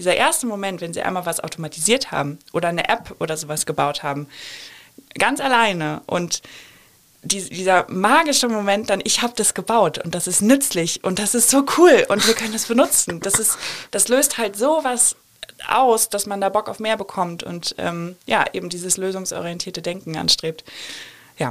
Dieser erste Moment, wenn sie einmal was automatisiert haben oder eine App oder sowas gebaut haben, ganz alleine und die, dieser magische Moment dann, ich habe das gebaut und das ist nützlich und das ist so cool und wir können das benutzen. Das, ist, das löst halt sowas aus, dass man da Bock auf mehr bekommt und ähm, ja, eben dieses lösungsorientierte Denken anstrebt. Ja.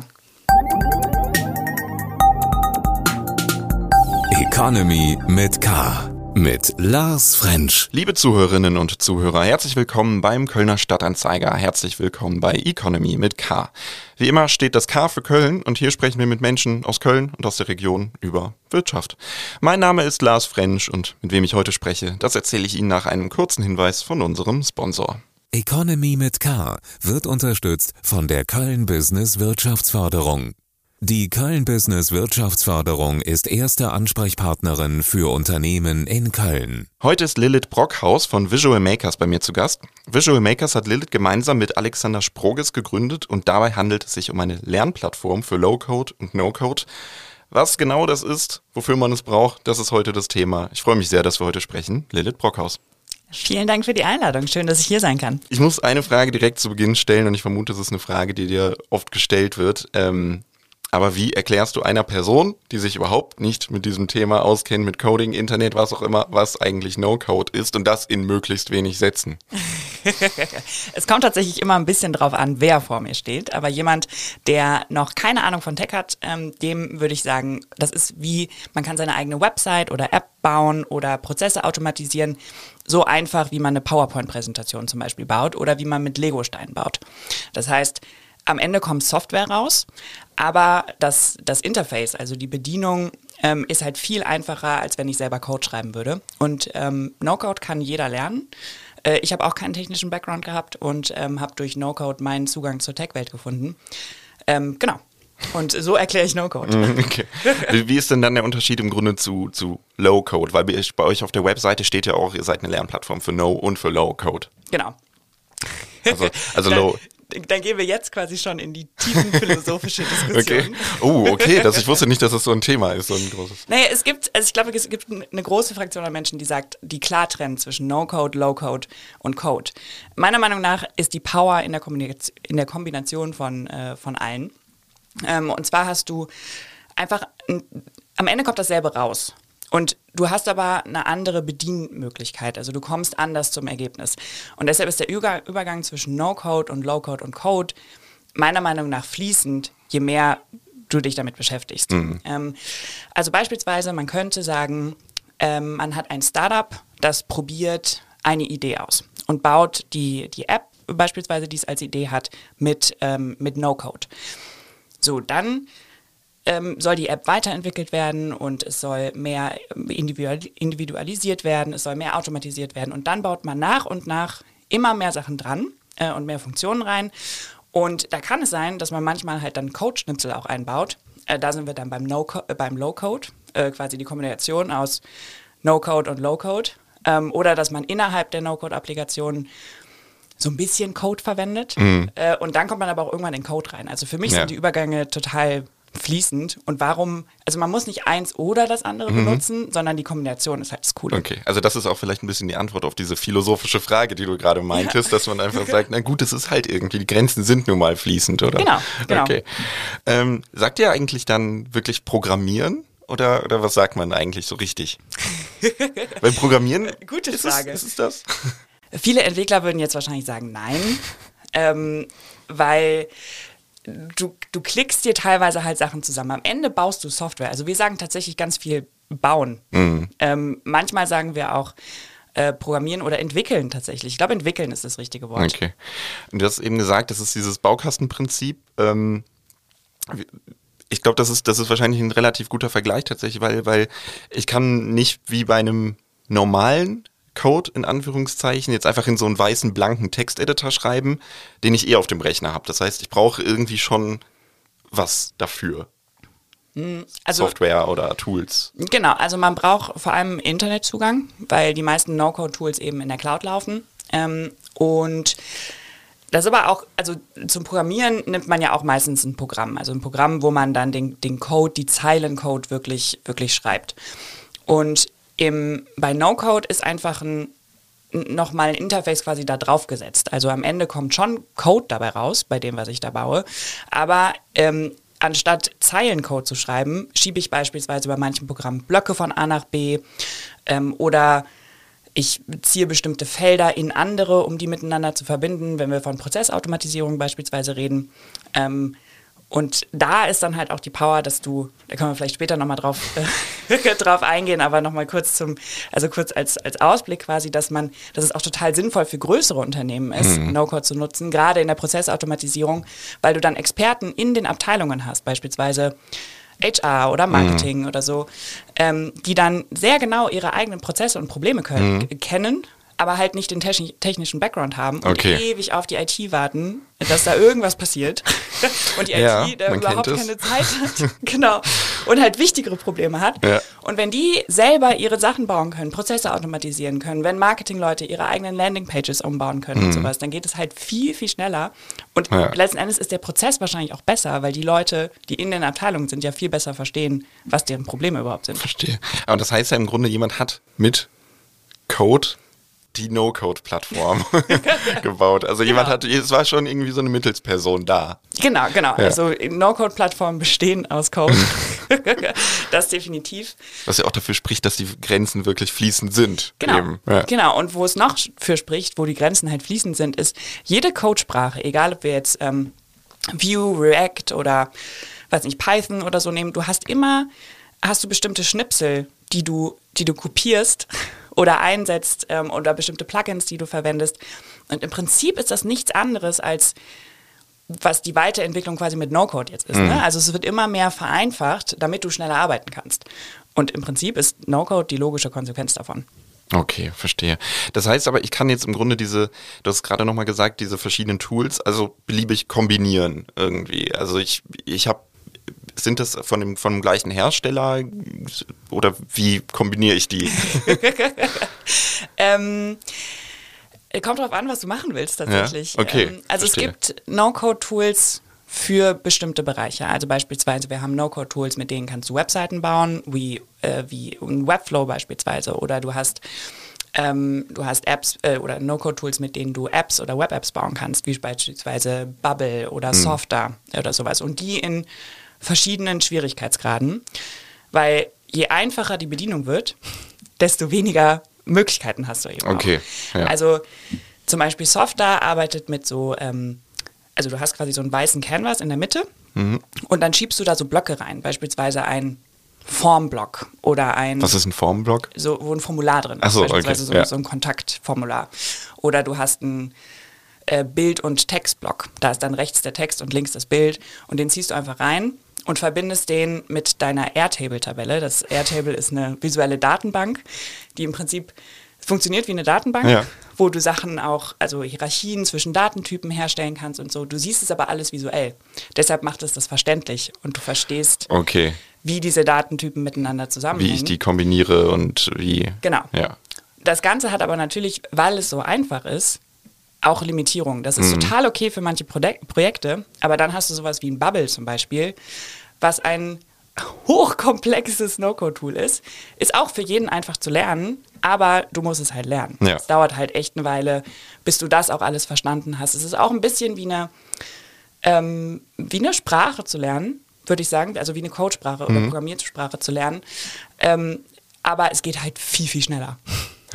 Economy mit K mit Lars French. Liebe Zuhörerinnen und Zuhörer, herzlich willkommen beim Kölner Stadtanzeiger. Herzlich willkommen bei Economy mit K. Wie immer steht das K für Köln und hier sprechen wir mit Menschen aus Köln und aus der Region über Wirtschaft. Mein Name ist Lars French und mit wem ich heute spreche, das erzähle ich Ihnen nach einem kurzen Hinweis von unserem Sponsor. Economy mit K wird unterstützt von der Köln Business Wirtschaftsförderung. Die Köln Business Wirtschaftsförderung ist erste Ansprechpartnerin für Unternehmen in Köln. Heute ist Lilith Brockhaus von Visual Makers bei mir zu Gast. Visual Makers hat Lilith gemeinsam mit Alexander Sproges gegründet und dabei handelt es sich um eine Lernplattform für Low-Code und No-Code. Was genau das ist, wofür man es braucht, das ist heute das Thema. Ich freue mich sehr, dass wir heute sprechen. Lilith Brockhaus. Vielen Dank für die Einladung. Schön, dass ich hier sein kann. Ich muss eine Frage direkt zu Beginn stellen und ich vermute, es ist eine Frage, die dir oft gestellt wird. Ähm, aber wie erklärst du einer Person, die sich überhaupt nicht mit diesem Thema auskennt, mit Coding, Internet, was auch immer, was eigentlich No-Code ist und das in möglichst wenig Sätzen? es kommt tatsächlich immer ein bisschen drauf an, wer vor mir steht. Aber jemand, der noch keine Ahnung von Tech hat, ähm, dem würde ich sagen, das ist wie, man kann seine eigene Website oder App bauen oder Prozesse automatisieren. So einfach, wie man eine PowerPoint-Präsentation zum Beispiel baut oder wie man mit Lego-Steinen baut. Das heißt, am Ende kommt Software raus, aber das, das Interface, also die Bedienung, ähm, ist halt viel einfacher, als wenn ich selber Code schreiben würde. Und ähm, No-Code kann jeder lernen. Äh, ich habe auch keinen technischen Background gehabt und ähm, habe durch No-Code meinen Zugang zur Tech-Welt gefunden. Ähm, genau. Und so erkläre ich No-Code. Okay. Wie ist denn dann der Unterschied im Grunde zu, zu Low-Code? Weil bei euch auf der Webseite steht ja auch, ihr seid eine Lernplattform für No- und für Low-Code. Genau. Also, also Low, dann gehen wir jetzt quasi schon in die tiefen philosophische Diskussion. Okay. Oh, okay. Das, ich wusste nicht, dass das so ein Thema ist, so ein großes. Naja, es gibt, also ich glaube, es gibt eine große Fraktion an Menschen, die sagt, die klar trennen zwischen No-Code, Low-Code und Code. Meiner Meinung nach ist die Power in der, Kombination, in der Kombination von, äh, von allen. Ähm, und zwar hast du einfach, am Ende kommt dasselbe raus. Und du hast aber eine andere Bedienmöglichkeit, also du kommst anders zum Ergebnis. Und deshalb ist der Übergang zwischen No-Code und Low-Code und Code meiner Meinung nach fließend, je mehr du dich damit beschäftigst. Mhm. Ähm, also beispielsweise, man könnte sagen, ähm, man hat ein Startup, das probiert eine Idee aus und baut die, die App beispielsweise, die es als Idee hat, mit, ähm, mit No-Code. So, dann ähm, soll die App weiterentwickelt werden und es soll mehr individualisiert werden, es soll mehr automatisiert werden und dann baut man nach und nach immer mehr Sachen dran äh, und mehr Funktionen rein. Und da kann es sein, dass man manchmal halt dann Code-Schnipsel auch einbaut. Äh, da sind wir dann beim, no äh, beim Low-Code, äh, quasi die Kombination aus No-Code und Low-Code. Ähm, oder dass man innerhalb der No-Code-Applikation so ein bisschen Code verwendet. Mhm. Äh, und dann kommt man aber auch irgendwann in Code rein. Also für mich ja. sind die Übergänge total fließend. Und warum, also man muss nicht eins oder das andere mhm. benutzen, sondern die Kombination ist halt das Coole. Okay, also das ist auch vielleicht ein bisschen die Antwort auf diese philosophische Frage, die du gerade meintest, ja. dass man einfach sagt, na gut, es ist halt irgendwie, die Grenzen sind nun mal fließend, oder? Genau, genau. Okay. Ähm, sagt ihr eigentlich dann wirklich Programmieren? Oder, oder was sagt man eigentlich so richtig? Weil Programmieren. Gute ist Frage. Es, ist es das? Viele Entwickler würden jetzt wahrscheinlich sagen, nein. Ähm, weil du, du klickst dir teilweise halt Sachen zusammen. Am Ende baust du Software. Also wir sagen tatsächlich ganz viel bauen. Mhm. Ähm, manchmal sagen wir auch, äh, programmieren oder entwickeln tatsächlich. Ich glaube, entwickeln ist das richtige Wort. Okay. Und du hast eben gesagt, das ist dieses Baukastenprinzip. Ähm, ich glaube, das ist, das ist wahrscheinlich ein relativ guter Vergleich tatsächlich, weil, weil ich kann nicht wie bei einem normalen Code in Anführungszeichen jetzt einfach in so einen weißen, blanken Texteditor schreiben, den ich eh auf dem Rechner habe. Das heißt, ich brauche irgendwie schon was dafür. Hm, also, Software oder Tools. Genau, also man braucht vor allem Internetzugang, weil die meisten No-Code-Tools eben in der Cloud laufen. Ähm, und das ist aber auch, also zum Programmieren nimmt man ja auch meistens ein Programm. Also ein Programm, wo man dann den, den Code, die Zeilencode wirklich, wirklich schreibt. Und im, bei No-Code ist einfach ein nochmal ein Interface quasi da drauf gesetzt. Also am Ende kommt schon Code dabei raus, bei dem, was ich da baue. Aber ähm, anstatt Zeilencode zu schreiben, schiebe ich beispielsweise bei manchen Programmen Blöcke von A nach B ähm, oder ich ziehe bestimmte Felder in andere, um die miteinander zu verbinden, wenn wir von Prozessautomatisierung beispielsweise reden. Ähm, und da ist dann halt auch die Power, dass du, da können wir vielleicht später nochmal drauf, äh, drauf eingehen, aber nochmal kurz zum, also kurz als, als Ausblick quasi, dass man, dass es auch total sinnvoll für größere Unternehmen ist, mhm. No-Code zu nutzen, gerade in der Prozessautomatisierung, weil du dann Experten in den Abteilungen hast, beispielsweise HR oder Marketing mhm. oder so, ähm, die dann sehr genau ihre eigenen Prozesse und Probleme können, mhm. kennen aber halt nicht den technischen Background haben und okay. ewig auf die IT warten, dass da irgendwas passiert und die ja, IT da überhaupt keine Zeit hat. genau. Und halt wichtigere Probleme hat. Ja. Und wenn die selber ihre Sachen bauen können, Prozesse automatisieren können, wenn Marketingleute ihre eigenen Landingpages umbauen können mhm. und sowas, dann geht es halt viel, viel schneller. Und ja. letzten Endes ist der Prozess wahrscheinlich auch besser, weil die Leute, die in den Abteilungen sind, ja viel besser verstehen, was deren Probleme überhaupt sind. Verstehe. Aber das heißt ja im Grunde, jemand hat mit Code die No-Code-Plattform gebaut. Also genau. jemand hat, es war schon irgendwie so eine Mittelsperson da. Genau, genau. Ja. Also No-Code-Plattformen bestehen aus Code. das definitiv. Was ja auch dafür spricht, dass die Grenzen wirklich fließend sind. Genau. Ja. Genau. Und wo es noch für spricht, wo die Grenzen halt fließend sind, ist jede Codesprache, egal ob wir jetzt ähm, Vue, React oder weiß nicht, Python oder so nehmen, du hast immer, hast du bestimmte Schnipsel, die du, die du kopierst oder einsetzt ähm, oder bestimmte Plugins, die du verwendest. Und im Prinzip ist das nichts anderes als was die Weiterentwicklung quasi mit No-Code jetzt ist. Ne? Mhm. Ne? Also es wird immer mehr vereinfacht, damit du schneller arbeiten kannst. Und im Prinzip ist No-Code die logische Konsequenz davon. Okay, verstehe. Das heißt aber, ich kann jetzt im Grunde diese, du hast gerade nochmal gesagt, diese verschiedenen Tools, also beliebig kombinieren irgendwie. Also ich, ich habe sind das von dem, von dem gleichen Hersteller oder wie kombiniere ich die? ähm, kommt drauf an, was du machen willst tatsächlich. Ja? Okay, ähm, also verstehe. es gibt No-Code-Tools für bestimmte Bereiche. Also beispielsweise, wir haben No-Code-Tools, mit denen kannst du Webseiten bauen, wie, äh, wie ein Webflow beispielsweise. Oder du hast ähm, du hast Apps äh, oder No-Code-Tools, mit denen du Apps oder Web-Apps bauen kannst, wie beispielsweise Bubble oder mhm. Softer oder sowas. Und die in verschiedenen Schwierigkeitsgraden, weil je einfacher die Bedienung wird, desto weniger Möglichkeiten hast du eben. Okay. Ja. Also zum Beispiel Softer arbeitet mit so, ähm, also du hast quasi so einen weißen Canvas in der Mitte mhm. und dann schiebst du da so Blöcke rein, beispielsweise ein Formblock oder ein. Was ist ein Formblock? So, wo ein Formular drin ist. Ach so, beispielsweise okay. so, ja. so ein Kontaktformular. Oder du hast ein äh, Bild- und Textblock. Da ist dann rechts der Text und links das Bild und den ziehst du einfach rein und verbindest den mit deiner Airtable-Tabelle. Das Airtable ist eine visuelle Datenbank, die im Prinzip funktioniert wie eine Datenbank, ja. wo du Sachen auch, also Hierarchien zwischen Datentypen herstellen kannst und so. Du siehst es aber alles visuell. Deshalb macht es das verständlich und du verstehst, okay. wie diese Datentypen miteinander zusammenhängen. Wie ich die kombiniere und wie. Genau. Ja. Das Ganze hat aber natürlich, weil es so einfach ist, auch Limitierungen. Das ist mhm. total okay für manche Projekte, aber dann hast du sowas wie ein Bubble zum Beispiel, was ein hochkomplexes No-Code-Tool ist, ist auch für jeden einfach zu lernen, aber du musst es halt lernen. Ja. Es dauert halt echt eine Weile, bis du das auch alles verstanden hast. Es ist auch ein bisschen wie eine, ähm, wie eine Sprache zu lernen, würde ich sagen, also wie eine Codesprache mhm. oder Programmiersprache zu lernen. Ähm, aber es geht halt viel, viel schneller.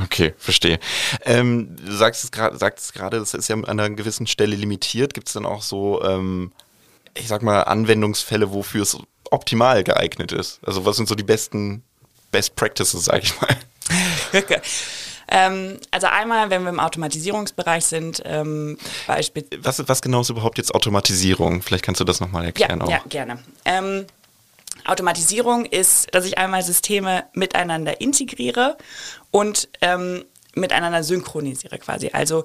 Okay, verstehe. Ähm, du sagst es gerade, sagst gerade, das ist ja an einer gewissen Stelle limitiert. Gibt es dann auch so ähm, ich sag mal, Anwendungsfälle, wofür es optimal geeignet ist? Also was sind so die besten Best Practices, sag ich mal? ähm, also einmal, wenn wir im Automatisierungsbereich sind, ähm, Beispiel. Was, was genau ist überhaupt jetzt Automatisierung? Vielleicht kannst du das nochmal erklären ja, auch. Ja, gerne. Automatisierung ist, dass ich einmal Systeme miteinander integriere und ähm, miteinander synchronisiere quasi. Also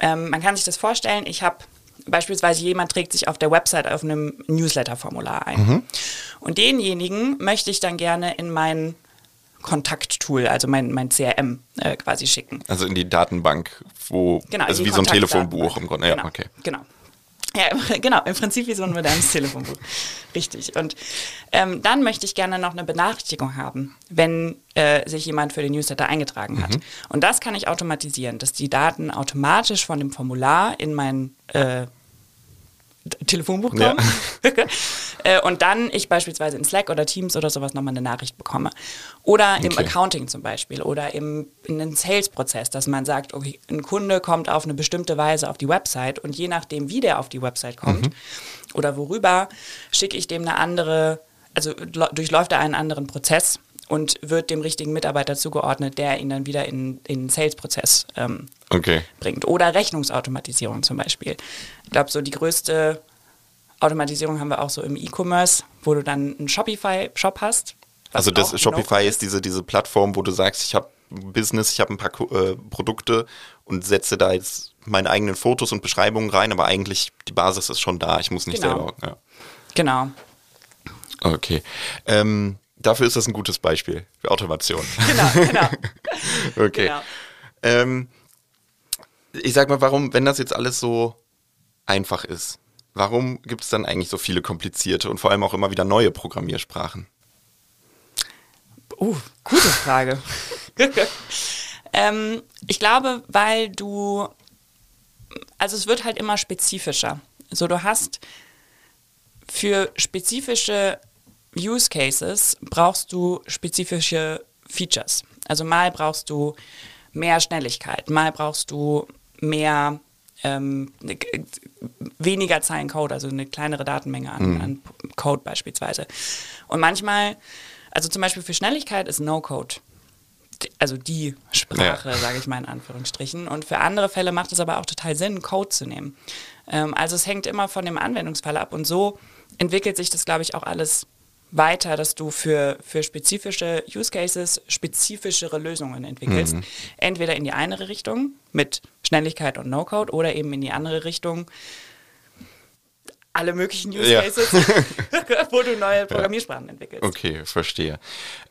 ähm, man kann sich das vorstellen, ich habe Beispielsweise jemand trägt sich auf der Website auf einem Newsletter-Formular ein. Mhm. Und denjenigen möchte ich dann gerne in mein Kontakttool, also mein, mein CRM äh, quasi schicken. Also in die Datenbank, wo, genau, also wie so ein Telefonbuch im Grunde. Genau, okay. genau. Ja, genau, im Prinzip wie so ein modernes Telefonbuch. Richtig. Und ähm, dann möchte ich gerne noch eine Benachrichtigung haben, wenn äh, sich jemand für den Newsletter eingetragen hat. Und das kann ich automatisieren, dass die Daten automatisch von dem Formular in mein äh, Telefonbuch kommen. Ja. Äh, und dann ich beispielsweise in Slack oder Teams oder sowas nochmal eine Nachricht bekomme. Oder im Okay. Accounting zum Beispiel oder im, in einem Sales-Prozess, dass man sagt, okay, ein Kunde kommt auf eine bestimmte Weise auf die Website und je nachdem, wie der auf die Website kommt oder worüber, schicke ich dem eine andere, also durchläuft er einen anderen Prozess und wird dem richtigen Mitarbeiter zugeordnet, der ihn dann wieder in, in den Sales-Prozess ähm, Okay. bringt. Oder Rechnungsautomatisierung zum Beispiel. Ich glaube, so die größte Automatisierung haben wir auch so im E-Commerce, wo du dann einen Shopify-Shop hast. Also das Shopify ist diese, diese Plattform, wo du sagst, ich habe ein Business, ich habe ein paar äh, Produkte und setze da jetzt meine eigenen Fotos und Beschreibungen rein, aber eigentlich die Basis ist schon da. Ich muss nicht Genau. selber. Ja. Genau. Okay. Ähm, dafür ist das ein gutes Beispiel für Automation. Genau, genau. okay. genau. Ähm, ich sag mal, warum, wenn das jetzt alles so einfach ist, warum gibt es dann eigentlich so viele komplizierte und vor allem auch immer wieder neue Programmiersprachen? Uh, gute Frage. ähm, ich glaube, weil du, also es wird halt immer spezifischer. So, du hast für spezifische Use Cases brauchst du spezifische Features. Also mal brauchst du mehr Schnelligkeit, mal brauchst du mehr ähm, ne- weniger Zeilen Code, also eine kleinere Datenmenge an, an Code beispielsweise. Und manchmal, also zum Beispiel für Schnelligkeit ist No-Code also die Sprache, Ja. sage ich mal in Anführungsstrichen. Und für andere Fälle macht es aber auch total Sinn, Code zu nehmen. Ähm, also es hängt immer von dem Anwendungsfall ab. Und so entwickelt sich das, glaube ich, auch alles weiter, dass du für, für spezifische Use Cases spezifischere Lösungen entwickelst. Entweder in die eine Richtung mit Schnelligkeit und No-Code oder eben in die andere Richtung alle möglichen Use Ja. Cases, wo du neue Programmiersprachen entwickelst. Okay, verstehe.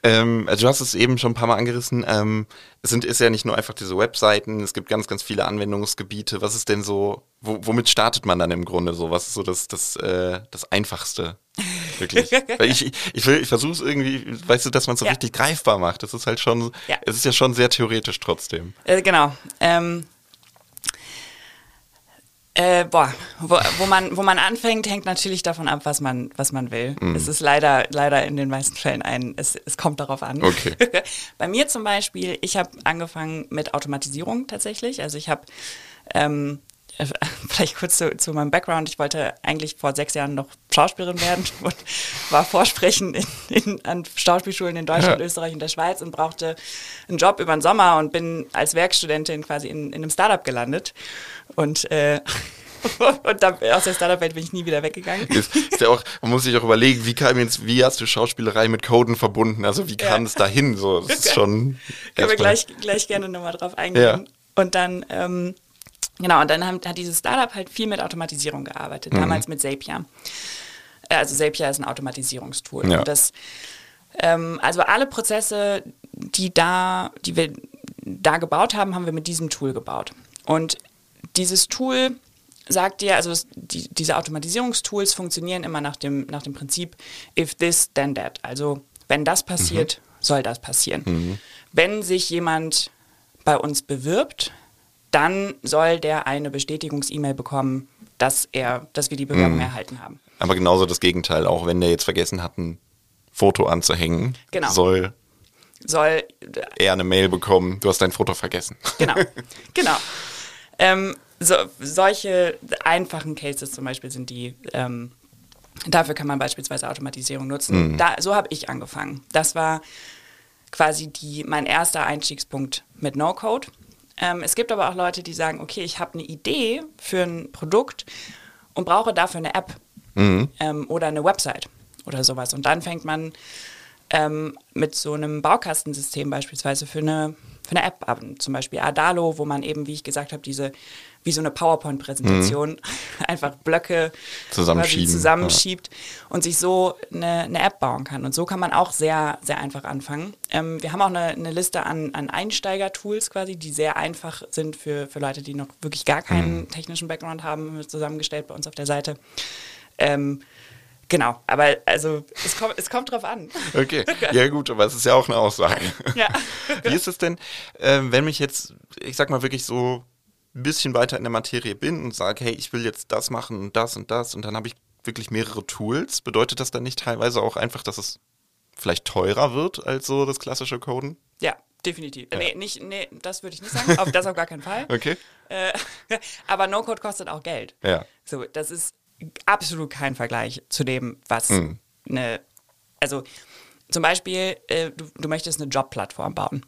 Ähm, also du hast es eben schon ein paar Mal angerissen. Ähm, es sind, ist ja nicht nur einfach diese Webseiten, es gibt ganz, ganz viele Anwendungsgebiete. Was ist denn so, wo, womit startet man dann im Grunde so? Was ist so das, das, äh, das Einfachste? Wirklich. Weil ich, ich, ich, will- ich versuche es irgendwie, weißt du, dass man es so Ja. richtig greifbar macht. Das ist halt schon, Ja. es ist ja schon sehr theoretisch trotzdem. Äh, genau. Ähm, äh, boah, wo, wo, man, wo man anfängt, hängt natürlich davon ab, was man, was man will. Mhm. Es ist leider, leider in den meisten Fällen ein, es, es kommt darauf an. Okay. Bei mir zum Beispiel, ich habe angefangen mit Automatisierung tatsächlich. Also ich habe, ähm, äh, vielleicht kurz zu, zu meinem Background, ich wollte eigentlich vor sechs Jahren noch Schauspielerin werden und war vorsprechen in, in, an Schauspielschulen in Deutschland, Ja. Österreich und der Schweiz und brauchte einen Job über den Sommer und bin als Werkstudentin quasi in, in einem Startup gelandet. Und, äh, und dann, aus der Startup-Welt bin ich nie wieder weggegangen. Ist, ist ja auch, man muss sich auch überlegen, wie kam jetzt, wie hast du Schauspielerei mit Coden verbunden? Also wie kam Ja. es dahin? So, das ist schon. Können wir gleich, gleich gerne nochmal drauf eingehen. Ja. Und dann, ähm, genau, und dann haben, hat dieses Startup halt viel mit Automatisierung gearbeitet, Mhm. damals mit Zapier. Äh, Also Zapier ist ein Automatisierungstool. Ja. Das, ähm, also alle Prozesse, die da, die wir da gebaut haben, haben wir mit diesem Tool gebaut. Und dieses Tool sagt dir, also die, diese Automatisierungstools funktionieren immer nach dem, nach dem Prinzip if this, then that. Also wenn das passiert, soll das passieren. Wenn sich jemand bei uns bewirbt, dann soll der eine Bestätigungs-E-Mail bekommen, dass er, dass wir die Bewerbung erhalten haben. Aber genauso das Gegenteil, auch wenn der jetzt vergessen hat, ein Foto anzuhängen, Genau. soll Soll er eine Mail bekommen, du hast dein Foto vergessen. Genau, genau. Ähm, so, solche einfachen Cases zum Beispiel sind die, ähm, dafür kann man beispielsweise Automatisierung nutzen. Da, so habe ich angefangen. Das war quasi die, mein erster Einstiegspunkt mit No-Code. Ähm, es gibt aber auch Leute, die sagen, okay, ich habe eine Idee für ein Produkt und brauche dafür eine App ähm, oder eine Website oder sowas. Und dann fängt man ähm, mit so einem Baukastensystem beispielsweise für eine, für eine App, zum Beispiel Adalo, wo man eben, wie ich gesagt habe, diese wie so eine PowerPoint-Präsentation mhm. einfach Blöcke zusammenschiebt ja. und sich so eine, eine, App bauen kann. Und so kann man auch sehr, sehr einfach anfangen. Ähm, wir haben auch eine, eine Liste an, an Einsteiger-Tools quasi, die sehr einfach sind für, für Leute, die noch wirklich gar keinen mhm. technischen Background haben, zusammengestellt bei uns auf der Seite. Ähm, Genau, aber also es kommt, es kommt drauf an. Okay, ja gut, aber es ist ja auch eine Aussage. Ja. Wie ist es denn, äh, wenn mich jetzt, ich sag mal wirklich so ein bisschen weiter in der Materie bin und sage, hey, ich will jetzt das machen und das und das und dann habe ich wirklich mehrere Tools, bedeutet das dann nicht teilweise auch einfach, dass es vielleicht teurer wird als so das klassische Coden? Ja, definitiv. Ja. Nee, nicht, nee, das würde ich nicht sagen. auf das auf gar keinen Fall. Okay. Äh, aber No-Code kostet auch Geld. Ja. So, das ist absolut kein Vergleich zu dem, was mhm. eine, also zum Beispiel, äh, du, du möchtest eine Jobplattform bauen.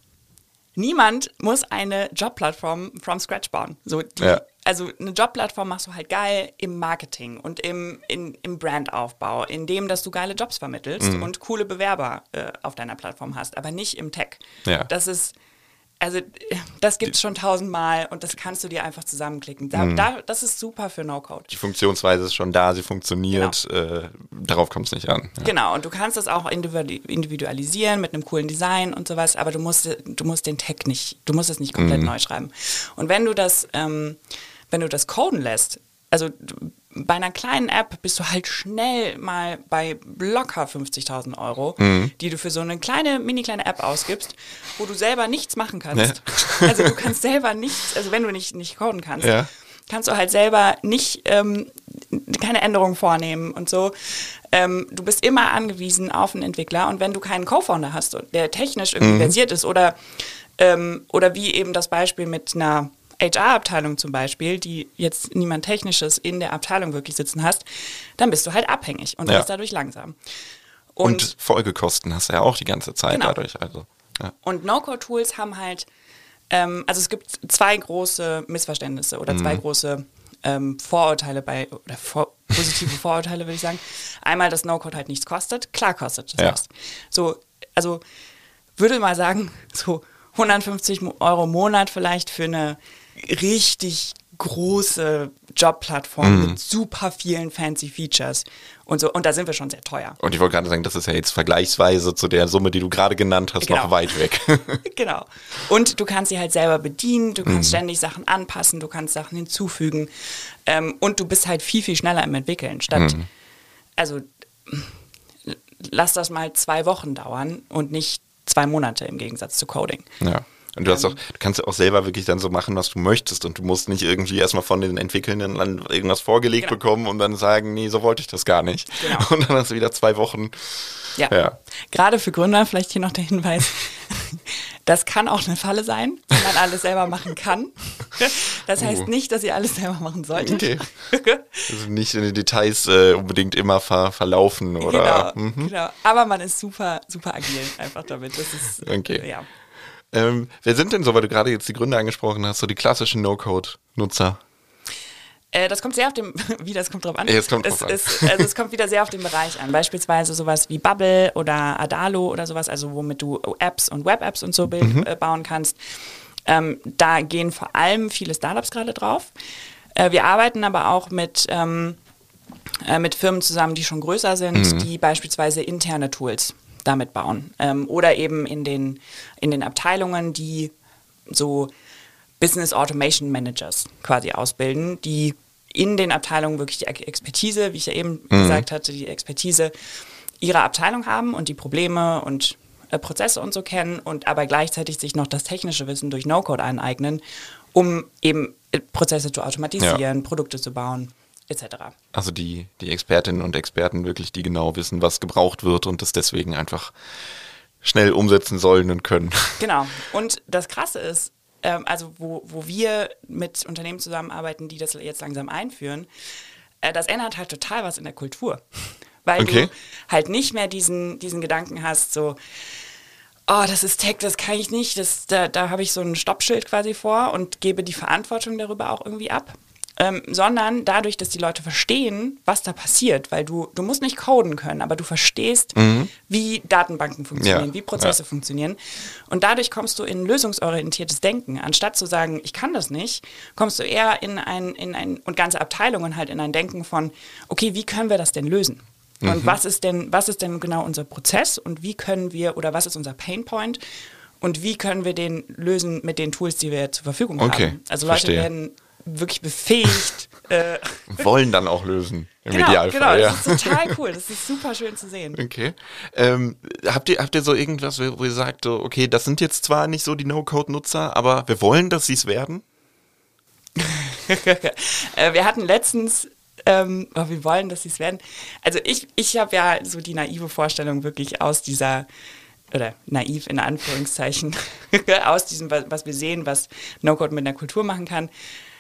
Niemand muss eine Jobplattform from scratch bauen. So die, ja. Also eine Jobplattform machst du halt geil im Marketing und im, in, im Brandaufbau, indem dass du geile Jobs vermittelst mhm. und coole Bewerber äh, auf deiner Plattform hast, aber nicht im Tech. Ja. Das ist also das gibt es schon tausendmal und das kannst du dir einfach zusammenklicken. Da, mhm. da, das ist super für No-Code. Die Funktionsweise ist schon da, sie funktioniert, genau. äh, darauf kommt es nicht an. Ja. Genau, und du kannst das auch individualisieren mit einem coolen Design und sowas, aber du musst, du musst den Tag nicht, du musst es nicht komplett mhm. neu schreiben. Und wenn du das, ähm, wenn du das coden lässt, also bei einer kleinen App bist du halt schnell mal bei locker 50.000 Euro, mhm. die du für so eine kleine, mini kleine App ausgibst, wo du selber nichts machen kannst. Ja. Also du kannst selber nichts, also wenn du nicht, nicht coden kannst, ja. kannst du halt selber nicht, ähm, keine Änderungen vornehmen und so. Ähm, du bist immer angewiesen auf einen Entwickler und wenn du keinen Co-Founder hast, der technisch irgendwie mhm. versiert ist oder, ähm, oder wie eben das Beispiel mit einer HR-Abteilung zum Beispiel, die jetzt niemand Technisches in der Abteilung wirklich sitzen hast, dann bist du halt abhängig und ja. bist dadurch langsam. Und, und, Folgekosten hast du ja auch die ganze Zeit genau. dadurch. Also, ja. Und No-Code-Tools haben halt, ähm, also es gibt zwei große Missverständnisse oder mhm. zwei große ähm, Vorurteile bei, oder vor, positive Vorurteile würde ich sagen. Einmal, dass No-Code halt nichts kostet. Klar kostet das ja. was. So, also würde mal sagen, so 150 Euro im Monat vielleicht für eine richtig große Jobplattform mhm. mit super vielen fancy Features und so. Und da sind wir schon sehr teuer. Und ich wollte gerade sagen, das ist ja jetzt vergleichsweise zu der Summe, die du gerade genannt hast, genau. noch weit weg. genau. Und du kannst sie halt selber bedienen, du kannst mhm. ständig Sachen anpassen, du kannst Sachen hinzufügen ähm, und du bist halt viel, viel schneller im Entwickeln. Statt, mhm. also lass das mal zwei Wochen dauern und nicht zwei Monate im Gegensatz zu Coding. Ja. Und du hast auch, du kannst auch selber wirklich dann so machen, was du möchtest und du musst nicht irgendwie erstmal von den Entwickelnden dann irgendwas vorgelegt genau. bekommen und dann sagen, nee, so wollte ich das gar nicht. Genau. Und dann hast du wieder zwei Wochen. Ja. ja. Gerade für Gründer vielleicht hier noch der Hinweis. Das kann auch eine Falle sein, wenn man alles selber machen kann. Das heißt uh. nicht, dass ihr alles selber machen solltet. Okay. Also nicht in den Details äh, unbedingt immer ver verlaufen oder. Genau, mhm. genau. Aber man ist super, super agil einfach damit. Das ist, okay. ja. Ähm, wer sind denn so, weil du gerade jetzt die Gründe angesprochen hast, so die klassischen No-Code-Nutzer? Äh, das kommt sehr auf dem, wie das kommt drauf an. es kommt drauf es, an. also es kommt wieder sehr auf den Bereich an. Beispielsweise sowas wie Bubble oder Adalo oder sowas, also womit du Apps und Web-Apps und so mhm. äh, bauen kannst. Ähm, da gehen vor allem viele Startups gerade drauf. Äh, wir arbeiten aber auch mit, ähm, äh, mit Firmen zusammen, die schon größer sind, mhm. die beispielsweise interne Tools damit bauen. Ähm, oder eben in den, in den Abteilungen, die so Business Automation Managers quasi ausbilden, die in den Abteilungen wirklich die Expertise, wie ich ja eben mhm. gesagt hatte, die Expertise ihrer Abteilung haben und die Probleme und äh, Prozesse und so kennen und aber gleichzeitig sich noch das technische Wissen durch No-Code aneignen, um eben äh, Prozesse zu automatisieren, ja. Produkte zu bauen etc. Also die, die Expertinnen und Experten wirklich, die genau wissen, was gebraucht wird und das deswegen einfach schnell umsetzen sollen und können. Genau. Und das Krasse ist, ähm, also wo, wo wir mit Unternehmen zusammenarbeiten, die das jetzt langsam einführen, äh, das ändert halt total was in der Kultur. Weil okay. du halt nicht mehr diesen, diesen Gedanken hast, so, oh, das ist Tech, das kann ich nicht, das, da, da habe ich so ein Stoppschild quasi vor und gebe die Verantwortung darüber auch irgendwie ab, ähm, sondern dadurch, dass die Leute verstehen, was da passiert, weil du, du musst nicht coden können, aber du verstehst, wie Datenbanken funktionieren, Ja, wie Prozesse ja. funktionieren. Und dadurch kommst du in lösungsorientiertes Denken. Anstatt zu sagen, ich kann das nicht, kommst du eher in ein, in ein, und ganze Abteilungen halt in ein Denken von, okay, wie können wir das denn lösen? Und was ist denn, was ist denn genau unser Prozess und wie können wir, oder was ist unser Painpoint und wie können wir den lösen mit den Tools, die wir zur Verfügung Okay, haben? Also Leute verstehe. werden wirklich befähigt. äh, Wollen dann auch lösen, im genau, Idealfall. genau, ja. das ist total cool. Das ist super schön zu sehen. Okay. Ähm, habt, ihr, habt ihr so irgendwas, wo ihr sagt, okay, das sind jetzt zwar nicht so die No-Code-Nutzer, aber wir wollen, dass sie es werden? äh, wir hatten letztens, ähm, oh, wir wollen, dass sie es werden. Also ich, ich habe ja so die naive Vorstellung wirklich aus dieser, oder naiv in Anführungszeichen, aus diesem, was, was wir sehen, was No-Code mit einer Kultur machen kann,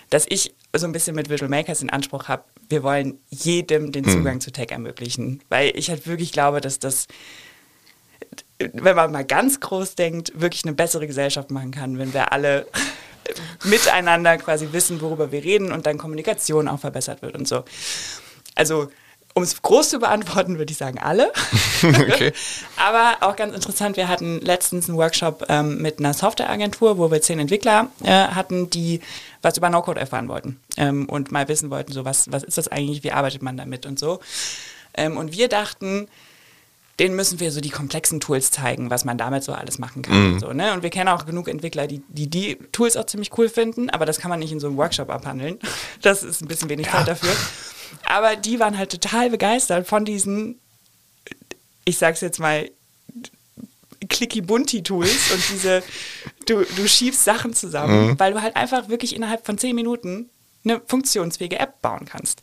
dass ich so ein bisschen mit Visual Makers in Anspruch habe, wir wollen jedem den Zugang zu Tech ermöglichen. Weil ich halt wirklich glaube, dass das wenn man mal ganz groß denkt, wirklich eine bessere Gesellschaft machen kann, wenn wir alle miteinander quasi wissen, worüber wir reden und dann Kommunikation auch verbessert wird und so. Also, um es groß zu beantworten, würde ich sagen, alle. Okay. Aber auch ganz interessant, wir hatten letztens einen Workshop ähm, mit einer Softwareagentur, wo wir zehn Entwickler äh, hatten, die was über No-Code erfahren wollten ähm, und mal wissen wollten, so was, was ist das eigentlich, wie arbeitet man damit und so. Ähm, und wir dachten, denen müssen wir so die komplexen Tools zeigen, was man damit so alles machen kann. Und, so, ne? und wir kennen auch genug Entwickler, die, die die Tools auch ziemlich cool finden, aber das kann man nicht in so einem Workshop abhandeln. Das ist ein bisschen wenig Zeit dafür. Aber die waren halt total begeistert von diesen, ich sag's jetzt mal, Clicky-Bunti-Tools und diese, du, du schiebst Sachen zusammen, weil du halt einfach wirklich innerhalb von zehn Minuten eine funktionsfähige App bauen kannst.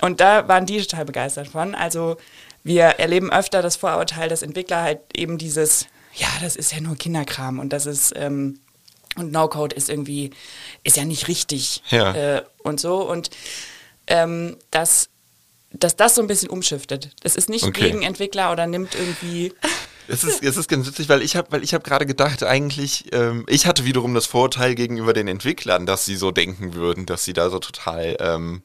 Und da waren die total begeistert von. Also wir erleben öfter das Vorurteil, dass Entwickler halt eben dieses, ja, das ist ja nur Kinderkram und das ist, ähm, und No-Code ist irgendwie, ist ja nicht richtig Ja. äh, und so. Und ähm, dass, dass das so ein bisschen umschiftet. Das ist nicht Okay. gegen Entwickler oder nimmt irgendwie Es ist, es ist ganz witzig, weil ich habe weil ich gerade gedacht, eigentlich, ähm, ich hatte wiederum das Vorurteil gegenüber den Entwicklern, dass sie so denken würden, dass sie da so total ähm,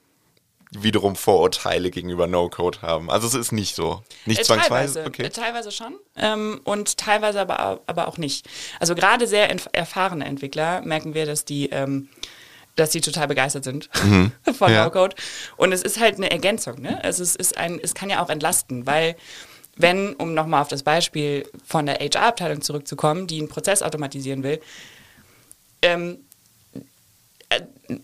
wiederum Vorurteile gegenüber No-Code haben. Also es ist nicht so. Nicht Äh, zwangsweise. Teilweise, Okay. äh, teilweise schon ähm, und teilweise aber, aber auch nicht. Also gerade sehr erfahrene Entwickler merken wir, dass die, ähm, dass die total begeistert sind von Ja. No-Code. Und es ist halt eine Ergänzung. Ne? Also es, ist ein, es kann ja auch entlasten, weil wenn, um nochmal auf das Beispiel von der HR-Abteilung zurückzukommen, die einen Prozess automatisieren will, ähm, äh,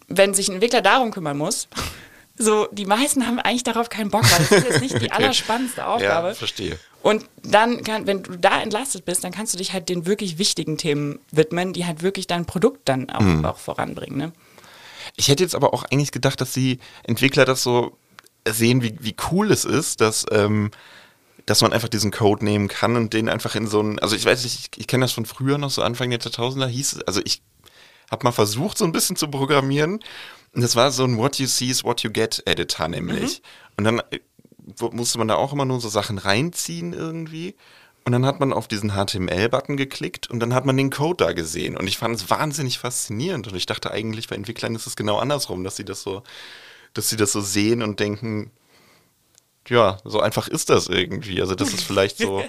wenn sich ein Entwickler darum kümmern muss, so die meisten haben eigentlich darauf keinen Bock, weil das ist jetzt nicht die allerspannendste Aufgabe. Ja, verstehe. Und dann, kann, wenn du da entlastet bist, dann kannst du dich halt den wirklich wichtigen Themen widmen, die halt wirklich dein Produkt dann auch, Mhm. auch voranbringen. Ne? Ich hätte jetzt aber auch eigentlich gedacht, dass die Entwickler das so sehen, wie, wie cool es ist, dass, ähm, dass man einfach diesen Code nehmen kann und den einfach in so ein, also ich weiß nicht, ich, ich kenne das von früher noch, so Anfang der 2000er hieß es, also ich habe mal versucht, so ein bisschen zu programmieren und das war so ein What you see is what you get Editor nämlich. Und dann äh, musste man da auch immer nur so Sachen reinziehen irgendwie. Und dann hat man auf diesen HTML-Button geklickt und dann hat man den Code da gesehen. Und ich fand es wahnsinnig faszinierend. Und ich dachte eigentlich, bei Entwicklern ist es genau andersrum, dass sie das so, dass sie das so sehen und denken, ja, so einfach ist das irgendwie. Also das ist vielleicht so,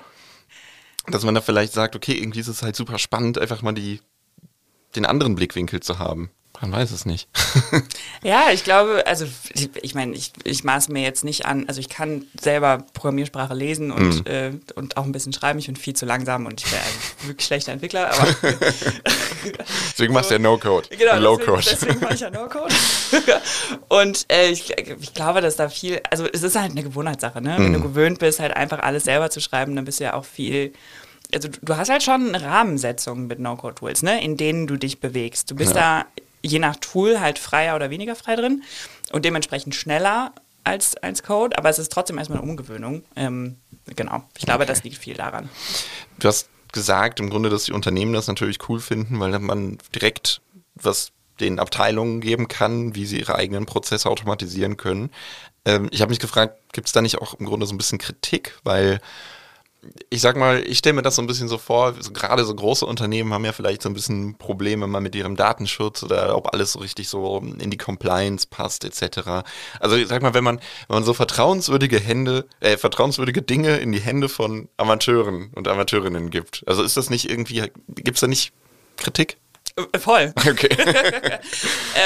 dass man da vielleicht sagt, okay, irgendwie ist es halt super spannend, einfach mal die, den anderen Blickwinkel zu haben. Man weiß es nicht. Ja, ich glaube, also ich, ich meine, ich, ich maße mir jetzt nicht an, also ich kann selber Programmiersprache lesen und, Mhm. äh, und auch ein bisschen schreiben. Ich bin viel zu langsam und ich bin ein wirklich schlechter Entwickler, aber Deswegen machst du ja No-Code. Genau, Low-Code. deswegen, deswegen mache ich ja No-Code. und äh, ich, ich glaube, dass da viel, also es ist halt eine Gewohnheitssache, ne? Wenn du gewöhnt bist, halt einfach alles selber zu schreiben, dann bist du ja auch viel, also du, hast halt schon Rahmensetzungen mit No-Code-Tools, ne? In denen du dich bewegst. Du bist da je nach Tool halt freier oder weniger frei drin und dementsprechend schneller als, als Code, aber es ist trotzdem erstmal eine Umgewöhnung. Ähm, genau, ich glaube, das liegt viel daran. Du hast gesagt im Grunde, dass die Unternehmen das natürlich cool finden, weil man direkt was den Abteilungen geben kann, wie sie ihre eigenen Prozesse automatisieren können. Ähm, ich habe mich gefragt, gibt es da nicht auch im Grunde so ein bisschen Kritik, weil ich sag mal, ich stelle mir das so ein bisschen so vor, so, gerade so große Unternehmen haben ja vielleicht so ein bisschen Probleme mal mit ihrem Datenschutz oder ob alles so richtig so in die Compliance passt, etc. Also ich sag mal, wenn man, wenn man so vertrauenswürdige Hände, äh, vertrauenswürdige Dinge in die Hände von Amateuren und Amateurinnen gibt, also ist das nicht irgendwie, gibt es da nicht Kritik? Äh, voll. Okay.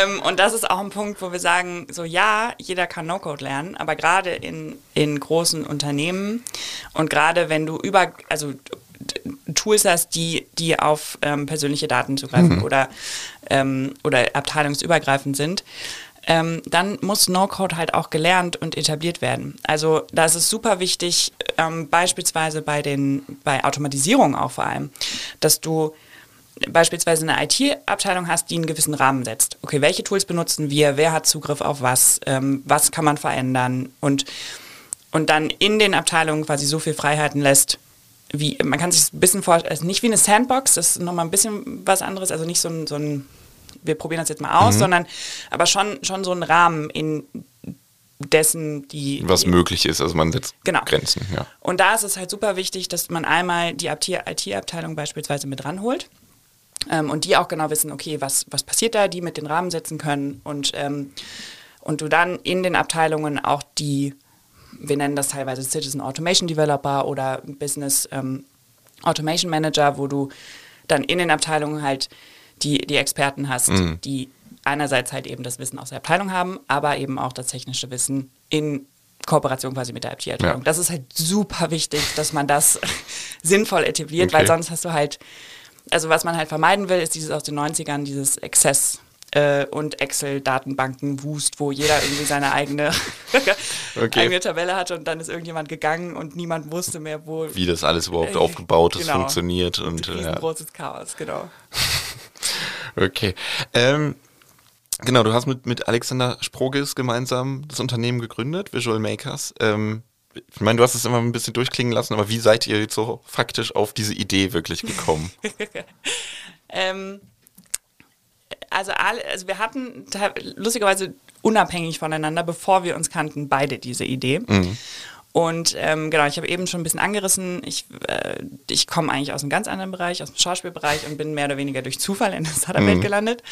ähm, und das ist auch ein Punkt, wo wir sagen, so ja, jeder kann No-Code lernen, aber gerade in, in großen Unternehmen und gerade wenn du über, also Tools hast, die, die auf ähm, persönliche Daten zugreifen mhm. oder, ähm, oder abteilungsübergreifend sind, ähm, dann muss No-Code halt auch gelernt und etabliert werden. Also da ist es super wichtig, ähm, beispielsweise bei den, bei Automatisierung auch vor allem, dass du beispielsweise eine IT-Abteilung hast, die einen gewissen Rahmen setzt. Okay, welche Tools benutzen wir? Wer hat Zugriff auf was? Ähm, was kann man verändern? Und, und dann in den Abteilungen quasi so viel Freiheiten lässt, wie, man kann sich ein bisschen vorstellen, also nicht wie eine Sandbox, das ist nochmal ein bisschen was anderes, also nicht so ein, so ein wir probieren das jetzt mal aus, mhm. sondern aber schon, schon so ein Rahmen, in dessen die. Was die, möglich ist, also man setzt genau. Grenzen, ja. Und da ist es halt super wichtig, dass man einmal die IT-Abteilung beispielsweise mit ranholt ähm, und die auch genau wissen, okay, was, was passiert da, die mit den Rahmen setzen können und, ähm, und du dann in den Abteilungen auch die, wir nennen das teilweise Citizen Automation Developer oder Business ähm, Automation Manager, wo du dann in den Abteilungen halt die, die Experten hast, mhm. die einerseits halt eben das Wissen aus der Abteilung haben, aber eben auch das technische Wissen in Kooperation quasi mit der IT-Abteilung. Ja. Das ist halt super wichtig, dass man das sinnvoll etabliert, okay. weil sonst hast du halt also was man halt vermeiden will, ist dieses aus den 90ern, dieses Exzess äh, und Excel-Datenbanken wust, wo jeder irgendwie seine eigene, okay. eigene Tabelle hatte und dann ist irgendjemand gegangen und niemand wusste mehr, wo. Wie das alles überhaupt äh, aufgebaut ist, genau. funktioniert und. Ein riesengroßes ja. Chaos, genau. okay. Ähm, genau, du hast mit, mit Alexander Sprogis gemeinsam das Unternehmen gegründet, Visual Makers. Ähm, ich meine, du hast es immer ein bisschen durchklingen lassen, aber wie seid ihr jetzt so faktisch auf diese Idee wirklich gekommen? ähm, also, alle, also wir hatten lustigerweise unabhängig voneinander, bevor wir uns kannten, beide diese Idee. Mhm. Und ähm, genau, ich habe eben schon ein bisschen angerissen, ich, äh, ich komme eigentlich aus einem ganz anderen Bereich, aus dem Schauspielbereich und bin mehr oder weniger durch Zufall in der Startup-Welt mhm. gelandet.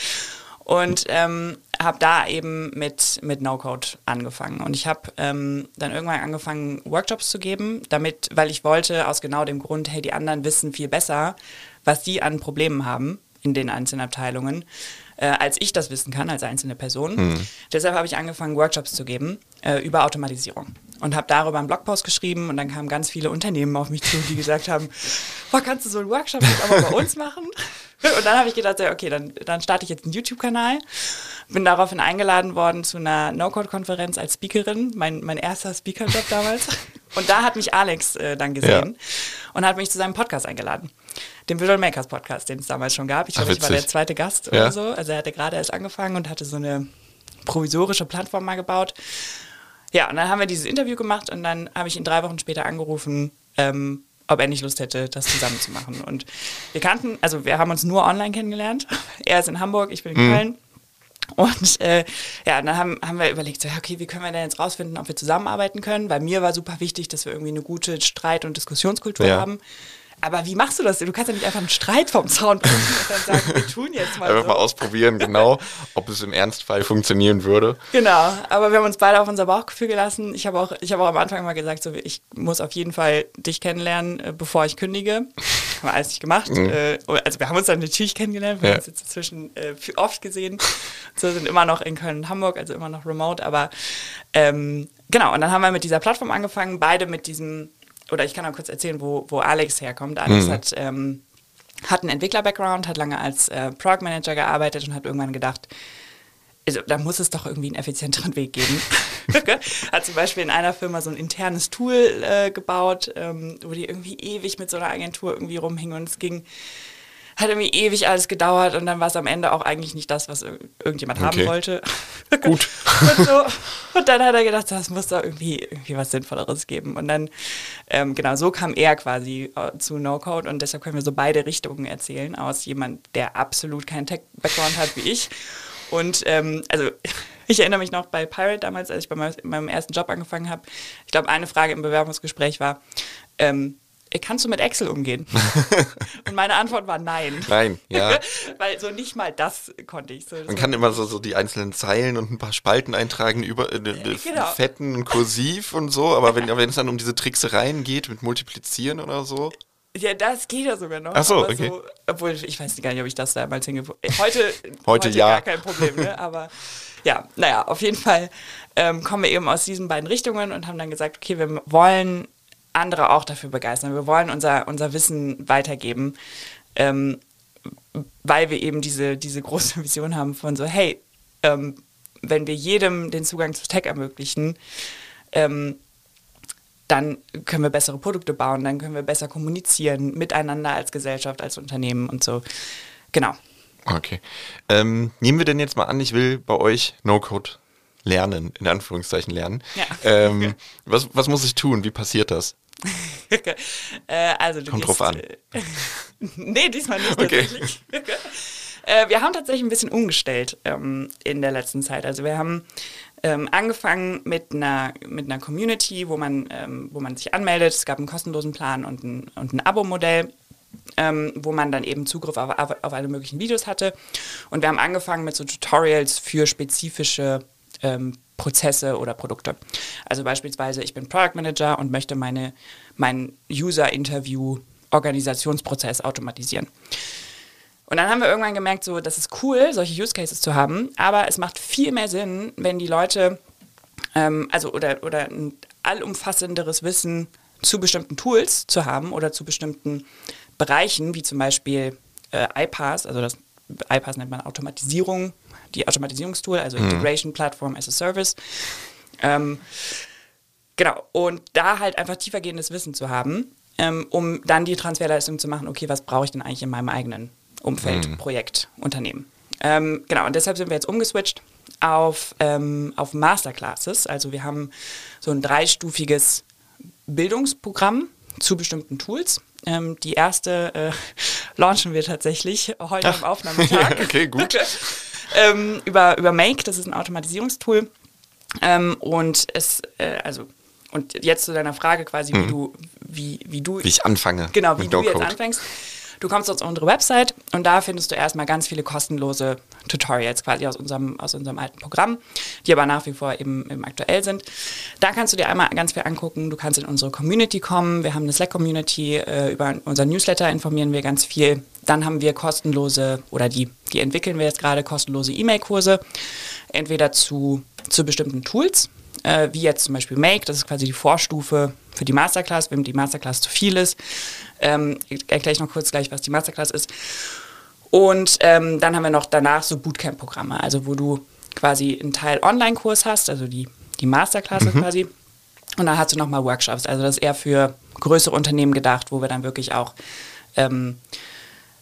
Und ähm, habe da eben mit, mit No-Code angefangen. Und ich habe ähm, dann irgendwann angefangen, Workshops zu geben, damit, weil ich wollte, aus genau dem Grund, hey, die anderen wissen viel besser, was die an Problemen haben in den einzelnen Abteilungen, äh, als ich das wissen kann, als einzelne Person. Mhm. Deshalb habe ich angefangen, Workshops zu geben äh, über Automatisierung und habe darüber einen Blogpost geschrieben und dann kamen ganz viele Unternehmen auf mich zu, die gesagt haben, boah, kannst du so einen Workshop aber bei uns machen? Und dann habe ich gedacht, okay, dann, dann starte ich jetzt einen YouTube-Kanal. Bin daraufhin eingeladen worden zu einer No-Code-Konferenz als Speakerin, mein, mein erster Speaker-Job damals. Und da hat mich Alex äh, dann gesehen ja. und hat mich zu seinem Podcast eingeladen. Dem Visual Makers Podcast, den es damals schon gab. Ich glaube, ich war der zweite Gast ja. oder so. Also er hatte gerade erst angefangen und hatte so eine provisorische Plattform mal gebaut. Ja, und dann haben wir dieses Interview gemacht und dann habe ich ihn drei Wochen später angerufen, ähm, ob er nicht Lust hätte, das zusammen zu machen. Und wir kannten, also wir haben uns nur online kennengelernt. Er ist in Hamburg, ich bin in mhm. Köln. Und äh, ja, dann haben, haben wir überlegt, so, okay, wie können wir denn jetzt rausfinden, ob wir zusammenarbeiten können? Weil mir war super wichtig, dass wir irgendwie eine gute Streit- und Diskussionskultur ja. haben. Aber wie machst du das? Du kannst ja nicht einfach einen Streit vom Zaun bringen und dann sagen, wir tun jetzt mal Einfach so. mal ausprobieren, genau, ob es im Ernstfall funktionieren würde. Genau, aber wir haben uns beide auf unser Bauchgefühl gelassen. Ich habe auch, ich habe auch am Anfang mal gesagt, so, ich muss auf jeden Fall dich kennenlernen, äh, bevor ich kündige. Haben wir alles nicht gemacht. Mhm. Äh, also wir haben uns dann natürlich kennengelernt, wir ja. haben uns jetzt inzwischen äh, oft gesehen. So sind immer noch in Köln und Hamburg, also immer noch remote, aber ähm, genau, und dann haben wir mit dieser Plattform angefangen, beide mit diesem oder ich kann auch kurz erzählen, wo, wo Alex herkommt. Alex mhm. hat, ähm, hat einen Entwickler-Background, hat lange als äh, Product Manager gearbeitet und hat irgendwann gedacht, also, da muss es doch irgendwie einen effizienteren Weg geben. hat zum Beispiel in einer Firma so ein internes Tool äh, gebaut, ähm, wo die irgendwie ewig mit so einer Agentur irgendwie rumhingen und es ging hat irgendwie ewig alles gedauert und dann war es am Ende auch eigentlich nicht das, was irgendjemand okay. haben wollte. Gut. und, so. und, dann hat er gedacht, das muss doch irgendwie, irgendwie was Sinnvolleres geben. Und dann, ähm, genau, so kam er quasi äh, zu No-Code und deshalb können wir so beide Richtungen erzählen, aus jemand, der absolut keinen Tech-Background hat wie ich. Und ähm, also ich erinnere mich noch bei Pirate damals, als ich bei meinem ersten Job angefangen habe. Ich glaube, eine Frage im Bewerbungsgespräch war, ähm, kannst du mit Excel umgehen? und meine Antwort war nein. Nein, ja. Weil so nicht mal das konnte ich. So, Man kann immer so, so die einzelnen Zeilen und ein paar Spalten eintragen, über äh, äh, Genau. fetten und kursiv und so, aber wenn, es dann um diese Tricksereien geht mit Multiplizieren oder so. Ja, das geht ja sogar noch. Ach so, okay. obwohl, ich weiß gar nicht, ob ich das damals hingefunden Heute, Heute ja. gar kein Problem, ne? Aber ja, naja, auf jeden Fall ähm, kommen wir eben aus diesen beiden Richtungen und haben dann gesagt, okay, wir wollen andere auch dafür begeistern. Wir wollen unser, unser Wissen weitergeben, ähm, weil wir eben diese, diese große Vision haben von so, hey, ähm, wenn wir jedem den Zugang zu Tech ermöglichen, ähm, dann können wir bessere Produkte bauen, dann können wir besser kommunizieren miteinander als Gesellschaft, als Unternehmen und so. Genau. Okay. Ähm, nehmen wir denn jetzt mal an, ich will bei euch No-Code lernen, in Anführungszeichen lernen. Ja. Ähm, was, was muss ich tun? Wie passiert das? äh, also du Kommt gehst, drauf an. Äh, nee, diesmal nicht Okay. tatsächlich. äh, wir haben tatsächlich ein bisschen umgestellt ähm, in der letzten Zeit. Also wir haben ähm, angefangen mit einer, mit einer Community, wo man, ähm, wo man sich anmeldet. Es gab einen kostenlosen Plan und ein, und ein Abo-Modell. Ähm, wo man dann eben Zugriff auf, auf, auf alle möglichen Videos hatte. Und wir haben angefangen mit so Tutorials für spezifische ähm, Prozesse oder Produkte. Also beispielsweise, ich bin Product Manager und möchte meine, meinen User-Interview-Organisationsprozess automatisieren. Und dann haben wir irgendwann gemerkt, so, das ist cool, solche Use Cases zu haben, aber es macht viel mehr Sinn, wenn die Leute, ähm, also oder, oder ein allumfassenderes Wissen zu bestimmten Tools zu haben oder zu bestimmten Bereichen, wie zum Beispiel äh, iPaaS, also das iPaaS nennt man Automatisierung, die Automatisierungstool, also Integration Platform as a Service. Ähm, genau, und da halt einfach tiefergehendes Wissen zu haben, ähm, um dann die Transferleistung zu machen, okay, was brauche ich denn eigentlich in meinem eigenen Umfeld, Projekt, Unternehmen. Ähm, genau, und deshalb sind wir jetzt umgeswitcht auf, ähm, auf Masterclasses. Also wir haben so ein dreistufiges Bildungsprogramm zu bestimmten Tools. Ähm, die erste äh, launchen wir tatsächlich heute am Aufnahmetag. okay, gut. ähm, über, über Make, das ist ein Automatisierungstool. Ähm, und es, äh, also, und jetzt zu deiner Frage quasi, wie du, wie, wie du. Wie ich anfange. genau, wie du jetzt anfängst. Du kommst auf unsere Website und da findest du erstmal ganz viele kostenlose Tutorials quasi aus unserem, aus unserem alten Programm, die aber nach wie vor eben, eben aktuell sind. Da kannst du dir einmal ganz viel angucken. Du kannst in unsere Community kommen. Wir haben eine Slack-Community. Äh, über unser Newsletter informieren wir ganz viel. Dann haben wir kostenlose, oder die, die entwickeln wir jetzt gerade, kostenlose E-Mail-Kurse. Entweder zu, zu bestimmten Tools, äh, wie jetzt zum Beispiel Make, das ist quasi die Vorstufe für die Masterclass, wenn die Masterclass zu viel ist. Ähm, erkläre ich noch kurz gleich, was die Masterclass ist. Und ähm, dann haben wir noch danach so Bootcamp-Programme, also wo du quasi einen Teil Online-Kurs hast, also die, die Masterclass quasi. Und dann hast du nochmal Workshops. Also das ist eher für größere Unternehmen gedacht, wo wir dann wirklich auch ähm,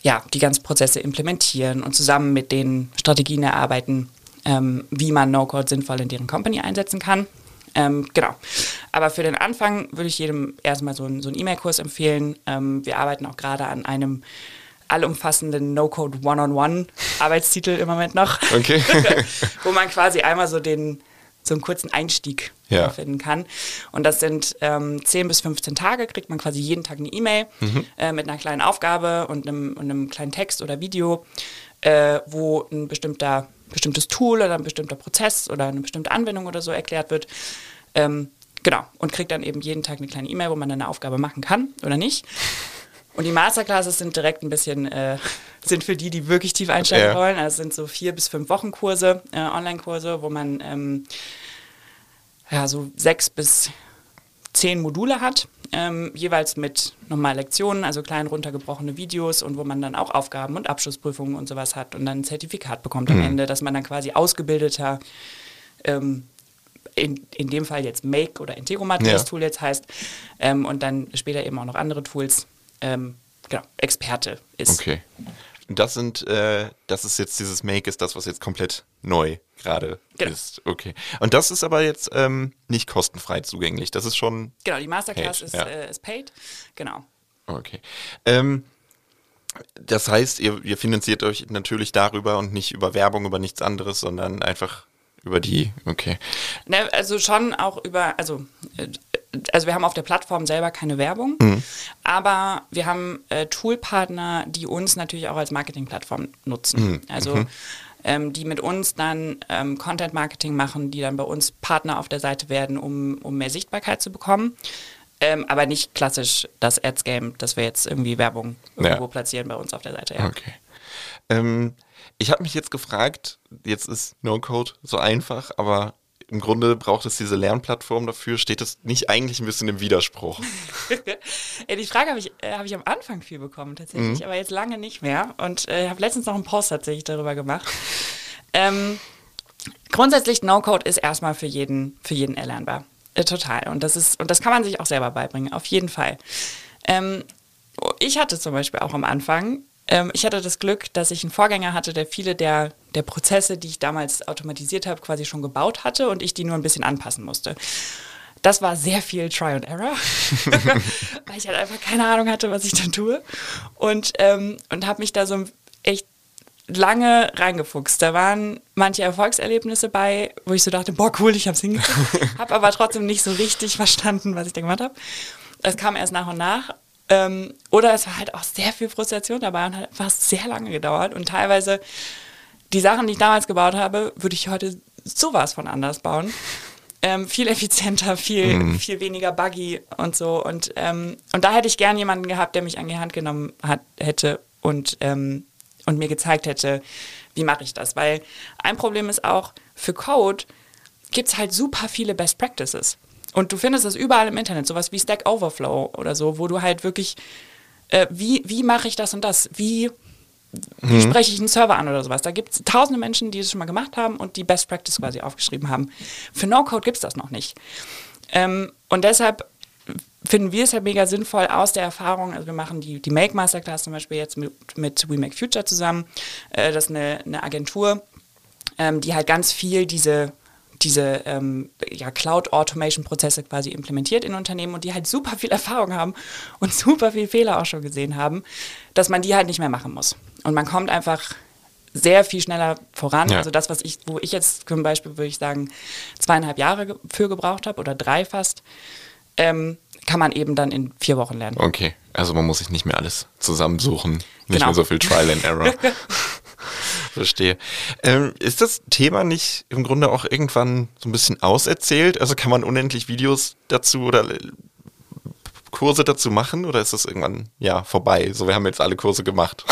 ja, die ganzen Prozesse implementieren und zusammen mit den Strategien erarbeiten, ähm, wie man No-Code sinnvoll in deren Company einsetzen kann. Ähm, genau. Aber für den Anfang würde ich jedem erstmal so einen, so einen E-Mail-Kurs empfehlen. Ähm, wir arbeiten auch gerade an einem allumfassenden No-Code One-on-One-Arbeitstitel im Moment noch. Okay. wo man quasi einmal so den so einen kurzen Einstieg Ja. finden kann. Und das sind ähm, 10 bis 15 Tage, kriegt man quasi jeden Tag eine E-Mail äh, mit einer kleinen Aufgabe und einem, und einem kleinen Text oder Video, äh, wo ein bestimmter, bestimmtes Tool oder ein bestimmter Prozess oder eine bestimmte Anwendung oder so erklärt wird. Ähm, genau, und kriegt dann eben jeden Tag eine kleine E-Mail, wo man dann eine Aufgabe machen kann oder nicht. Und die Masterclasses sind direkt ein bisschen, äh, sind für die, die wirklich tief einsteigen Ja. wollen. Also es sind so vier bis fünf Wochen Kurse, äh, Online-Kurse, wo man ähm, ja, so sechs bis zehn Module hat, ähm, jeweils mit nochmal Lektionen, also klein runtergebrochene Videos und wo man dann auch Aufgaben und Abschlussprüfungen und sowas hat und dann ein Zertifikat bekommt am Ende, dass man dann quasi ausgebildeter, ähm, in, in dem Fall jetzt Make oder Integromat, Ja. das Tool jetzt heißt, ähm, und dann später eben auch noch andere Tools, ähm, genau, Experte ist. Okay. Das sind, äh, das ist jetzt dieses Make, ist das, was jetzt komplett neu gerade Genau. ist. Okay. Und das ist aber jetzt ähm, nicht kostenfrei zugänglich. Das ist schon Genau, die Masterclass Paid, ist, ja. äh, ist paid, genau. okay. Ähm, das heißt, ihr, ihr finanziert euch natürlich darüber und nicht über Werbung, über nichts anderes, sondern einfach über die. Okay. Ne, also schon auch über, also äh, also wir haben auf der Plattform selber keine Werbung, aber wir haben äh, Toolpartner, die uns natürlich auch als Marketingplattform nutzen. Also ähm, die mit uns dann ähm, Content Marketing machen, die dann bei uns Partner auf der Seite werden, um, um mehr Sichtbarkeit zu bekommen. Ähm, aber nicht klassisch das Ads Game, dass wir jetzt irgendwie Werbung irgendwo Ja. platzieren bei uns auf der Seite. Ja. Okay. Ähm, ich habe mich jetzt gefragt, jetzt ist No-Code so einfach, aber im Grunde braucht es diese Lernplattform dafür. Steht es nicht eigentlich ein bisschen im Widerspruch? Ja, die Frage habe ich, äh, hab ich am Anfang viel bekommen tatsächlich, aber jetzt lange nicht mehr. Und äh, habe letztens noch einen Post tatsächlich darüber gemacht. ähm, grundsätzlich No-Code ist erstmal für jeden, für jeden erlernbar. Äh, total. Und das ist, und das kann man sich auch selber beibringen, auf jeden Fall. Ähm, ich hatte zum Beispiel auch am Anfang, ähm, ich hatte das Glück, dass ich einen Vorgänger hatte, der viele der, der Prozesse, die ich damals automatisiert habe, quasi schon gebaut hatte und ich die nur ein bisschen anpassen musste. Das war sehr viel Try and Error, weil ich halt einfach keine Ahnung hatte, was ich da tue. Und, ähm, und habe mich da so echt lange reingefuchst. Da waren manche Erfolgserlebnisse bei, wo ich so dachte, boah, cool, ich hab's hingekriegt. habe aber trotzdem nicht so richtig verstanden, was ich da gemacht habe. Das kam erst nach und nach. Ähm, oder es war halt auch sehr viel Frustration dabei und hat fast sehr lange gedauert. Und teilweise die Sachen, die ich damals gebaut habe, würde ich heute sowas von anders bauen. Ähm, viel effizienter, viel, viel weniger buggy und so. Und, ähm, und da hätte ich gern jemanden gehabt, der mich an die Hand genommen hat, hätte und, ähm, und mir gezeigt hätte, wie mache ich das. Weil ein Problem ist auch, für Code gibt es halt super viele Best Practices. Und du findest das überall im Internet, sowas wie Stack Overflow oder so, wo du halt wirklich, äh, wie, wie mache ich das und das? Wie, wie spreche ich einen Server an oder sowas? Da gibt es tausende Menschen, die das schon mal gemacht haben und die Best Practice quasi aufgeschrieben haben. Für No-Code gibt es das noch nicht. Ähm, und deshalb finden wir es halt mega sinnvoll aus der Erfahrung, also wir machen die, die Make Masterclass zum Beispiel jetzt mit, mit We Make Future zusammen, äh, das ist eine, eine Agentur, ähm, die halt ganz viel diese, diese ähm, ja, Cloud-Automation-Prozesse quasi implementiert in Unternehmen und die halt super viel Erfahrung haben und super viel Fehler auch schon gesehen haben, dass man die halt nicht mehr machen muss. Und man kommt einfach sehr viel schneller voran. Ja. Also das, was ich, wo ich jetzt zum Beispiel, würde ich sagen, zweieinhalb Jahre für gebraucht habe oder drei fast, ähm, kann man eben dann in vier Wochen lernen. Okay, also man muss sich nicht mehr alles zusammensuchen. Nicht Genau. mehr so viel Trial and Error. Verstehe. Ähm, ist das Thema nicht im Grunde auch irgendwann so ein bisschen auserzählt? Also kann man unendlich Videos dazu oder äh, Kurse dazu machen oder ist das irgendwann ja vorbei? So, wir haben jetzt alle Kurse gemacht.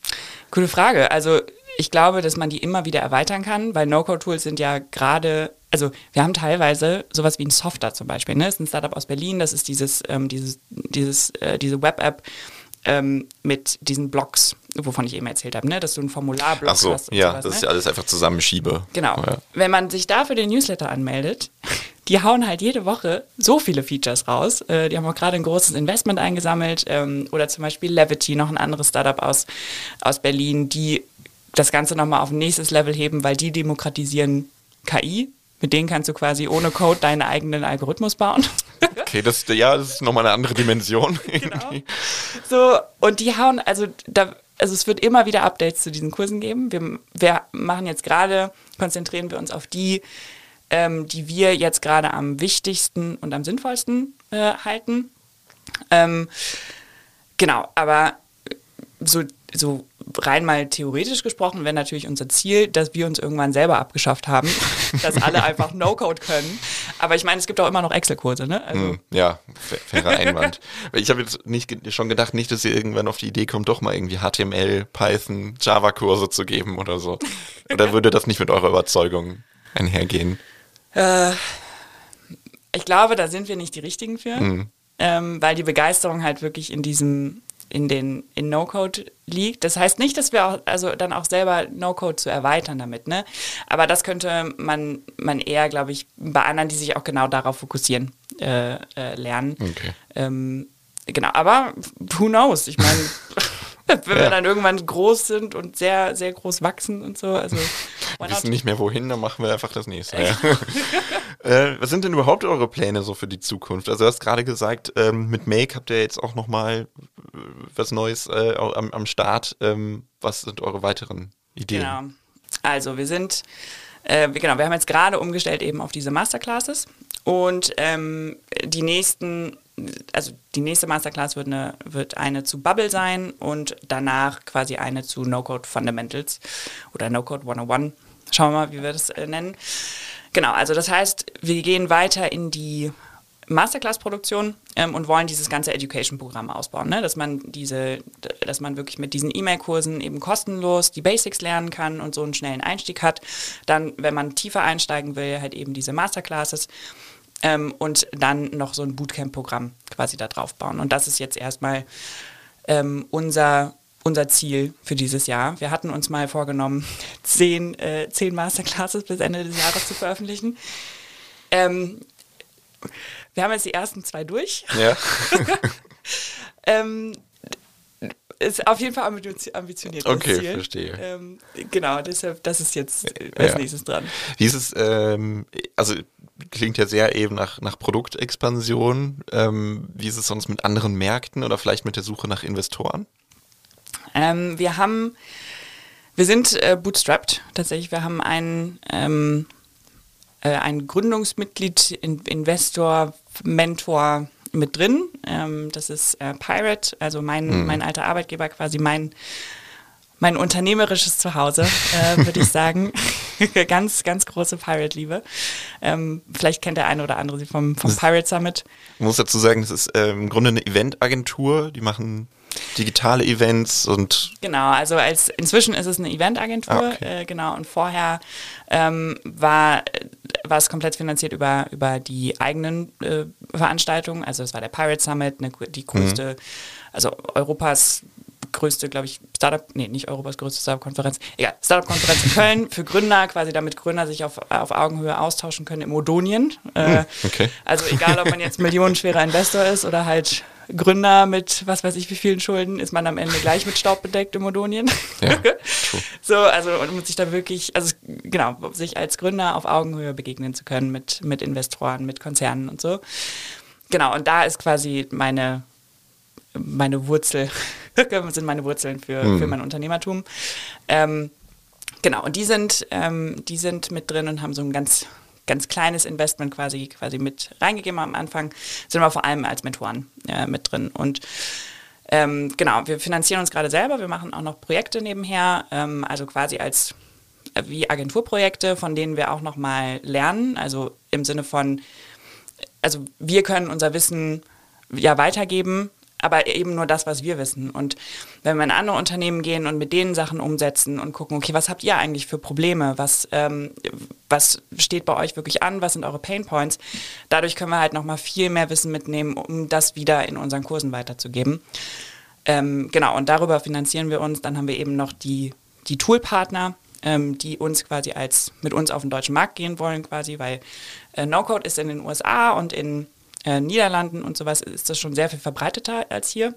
Gute Frage. Also ich glaube, dass man die immer wieder erweitern kann, weil No-Code-Tools sind ja gerade, also wir haben teilweise sowas wie ein Softer zum Beispiel. Ne? Das ist ein Startup aus Berlin, das ist dieses, ähm, dieses, dieses, äh, diese Web-App ähm, mit diesen Blogs, wovon ich eben erzählt habe, ne? dass du einen Formularblock Ach so, hast. und ja, sowas, das ne? ja alles einfach zusammenschiebe. Genau. Ja. Wenn man sich dafür den Newsletter anmeldet, die hauen halt jede Woche so viele Features raus. Äh, die haben auch gerade ein großes Investment eingesammelt. Ähm, oder zum Beispiel Levity, noch ein anderes Startup aus, aus Berlin, die das Ganze nochmal auf ein nächstes Level heben, weil die demokratisieren KI. Mit denen kannst du quasi ohne Code deinen eigenen Algorithmus bauen. Okay, das, ja, das ist nochmal eine andere Dimension. Genau. So, und die hauen, also da, also es wird immer wieder Updates zu diesen Kursen geben. Wir, wir machen jetzt gerade, konzentrieren wir uns auf die, ähm, die wir jetzt gerade am wichtigsten und am sinnvollsten äh, halten. Ähm, genau, aber so, so rein mal theoretisch gesprochen wäre natürlich unser Ziel, dass wir uns irgendwann selber abgeschafft haben, dass alle einfach No-Code können. Aber ich meine, es gibt auch immer noch Excel-Kurse, ne? Also, Hm, Ja, fa- fairer Einwand. Ich habe jetzt nicht schon gedacht, nicht, dass ihr irgendwann auf die Idee kommt, doch mal irgendwie HTML, Python, Java-Kurse zu geben oder so. Oder würde das nicht mit eurer Überzeugung einhergehen? Ich glaube, da sind wir nicht die Richtigen für, ähm, weil die Begeisterung halt wirklich in diesem, in den, in No-Code liegt. Das heißt nicht, dass wir auch, also dann auch selber No-Code zu erweitern damit, ne? Aber das könnte man, man eher, glaube ich, bei anderen, die sich auch genau darauf fokussieren, äh, äh, lernen. Okay. Ähm, genau, aber who knows? Ich meine, wenn wir Ja. dann irgendwann groß sind und sehr, sehr groß wachsen und so, also Wir wissen nicht mehr wohin, dann machen wir einfach das nächste. Äh, was sind denn überhaupt eure Pläne so für die Zukunft? Also du hast gerade gesagt, ähm, mit Make habt ihr jetzt auch nochmal was Neues äh, am, am Start. Ähm, was sind eure weiteren Ideen? Genau. Also wir sind äh, genau, wir haben jetzt gerade umgestellt eben auf diese Masterclasses und ähm, die nächsten, also die nächste Masterclass wird eine, wird eine zu Bubble sein und danach quasi eine zu No-Code Fundamentals oder No-Code 101. Schauen wir mal, wie wir das äh, nennen. Genau, also das heißt, wir gehen weiter in die Masterclass-Produktion ähm, und wollen dieses ganze Education-Programm ausbauen, ne? dass man diese, dass man wirklich mit diesen E-Mail-Kursen eben kostenlos die Basics lernen kann und so einen schnellen Einstieg hat. Dann, wenn man tiefer einsteigen will, halt eben diese Masterclasses ähm, und dann noch so ein Bootcamp-Programm quasi da drauf bauen. Und das ist jetzt erstmal ähm, unser unser Ziel für dieses Jahr. Wir hatten uns mal vorgenommen, zehn, äh, zehn Masterclasses bis Ende des Jahres zu veröffentlichen. Ähm, wir haben jetzt die ersten zwei durch. Ja. ähm, ist auf jeden Fall ambitioniert. Okay, Ziel. verstehe. Ähm, genau, deshalb, das ist jetzt als Ja. nächstes dran. Wie ist es, ähm, also klingt ja sehr eben nach, nach Produktexpansion. Ähm, wie ist es sonst mit anderen Märkten oder vielleicht mit der Suche nach Investoren? Ähm, wir haben, wir sind äh, bootstrapped tatsächlich. Wir haben einen, ähm, äh, ein Gründungsmitglied, in, Investor, Mentor mit drin. Ähm, das ist äh, Pirate, also mein, mein alter Arbeitgeber, quasi mein mein unternehmerisches Zuhause, äh, würde ich sagen. ganz, ganz große Pirate-Liebe. Ähm, vielleicht kennt der eine oder andere sie vom, vom Pirate Summit. Ich muss dazu sagen, das ist ähm, im Grunde eine Eventagentur. Die machen digitale Events und Genau, also als inzwischen ist es eine Eventagentur, Ah, okay. äh, genau, und vorher ähm, war, war es komplett finanziert über, über die eigenen äh, Veranstaltungen. Also es war der Pirate Summit, eine, die größte, also Europas größte, glaube ich, Startup, nee, nicht Europas größte Startup-Konferenz, egal, Startup-Konferenz in Köln für Gründer, quasi damit Gründer sich auf, auf Augenhöhe austauschen können im Odonien. Äh, okay. Also egal, ob man jetzt millionenschwerer Investor ist oder halt Gründer mit was weiß ich wie vielen Schulden, ist man am Ende gleich mit Staub bedeckt im Odonien. Ja, true. so, also und muss sich da wirklich, also genau, sich als Gründer auf Augenhöhe begegnen zu können mit, mit Investoren, mit Konzernen und so. Genau, und da ist quasi meine, meine Wurzel, sind meine Wurzeln für, für mein Unternehmertum. Ähm, genau, und die sind, ähm, die sind mit drin und haben so ein ganz, ganz kleines Investment quasi, quasi mit reingegeben am Anfang, sind aber vor allem als Mentoren äh, mit drin. Und ähm, genau, wir finanzieren uns gerade selber, wir machen auch noch Projekte nebenher, ähm, also quasi als äh, wie Agenturprojekte, von denen wir auch nochmal lernen, also im Sinne von, also wir können unser Wissen ja weitergeben, aber eben nur das, was wir wissen. Und wenn wir in andere Unternehmen gehen und mit denen Sachen umsetzen und gucken, okay, was habt ihr eigentlich für Probleme? Was, ähm, was steht bei euch wirklich an? Was sind eure Pain Points? Dadurch können wir halt nochmal viel mehr Wissen mitnehmen, um das wieder in unseren Kursen weiterzugeben. Ähm, genau, und darüber finanzieren wir uns. Dann haben wir eben noch die, die Toolpartner, ähm, die uns quasi als mit uns auf den deutschen Markt gehen wollen, quasi, weil äh, No-Code ist in den USA und in äh, Niederlanden und sowas ist das schon sehr viel verbreiteter als hier.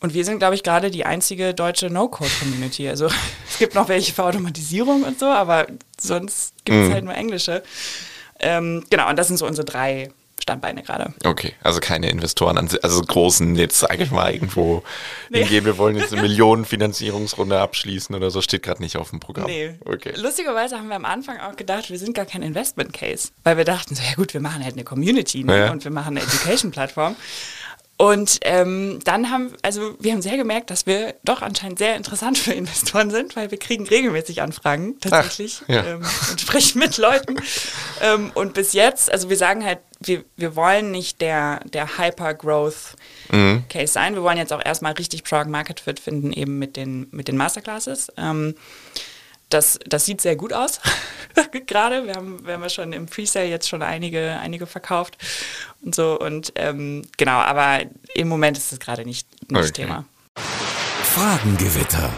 Und wir sind, glaube ich, gerade die einzige deutsche No-Code-Community. Also es gibt noch welche für Automatisierung und so, aber sonst gibt es halt nur englische. Ähm, genau, und das sind so unsere drei Standbeine gerade. Okay, also keine Investoren, also großen, jetzt sage ich mal irgendwo Nee. hingehen, wir wollen jetzt eine Millionenfinanzierungsrunde abschließen oder so, steht gerade nicht auf dem Programm. Nee. Okay. Lustigerweise haben wir am Anfang auch gedacht, wir sind gar kein Investment Case, weil wir dachten, so, ja gut, wir machen halt eine Community ne? Ja. und wir machen eine Education-Plattform. Und ähm, dann haben, also wir haben sehr gemerkt, dass wir doch anscheinend sehr interessant für Investoren sind, weil wir kriegen regelmäßig Anfragen tatsächlich ja. ähm, und sprechen mit Leuten. ähm, und bis jetzt, also wir sagen halt, wir, wir wollen nicht der, der Hyper-Growth Case sein. Wir wollen jetzt auch erstmal richtig Product Market Fit finden, eben mit den, mit den Masterclasses. Ähm, das, das sieht sehr gut aus. Gerade. Wir haben, wir haben ja schon im Presale jetzt schon einige, einige verkauft und so. Und ähm, genau, aber im Moment ist es gerade nicht, nicht Okay. Thema. Fragengewitter.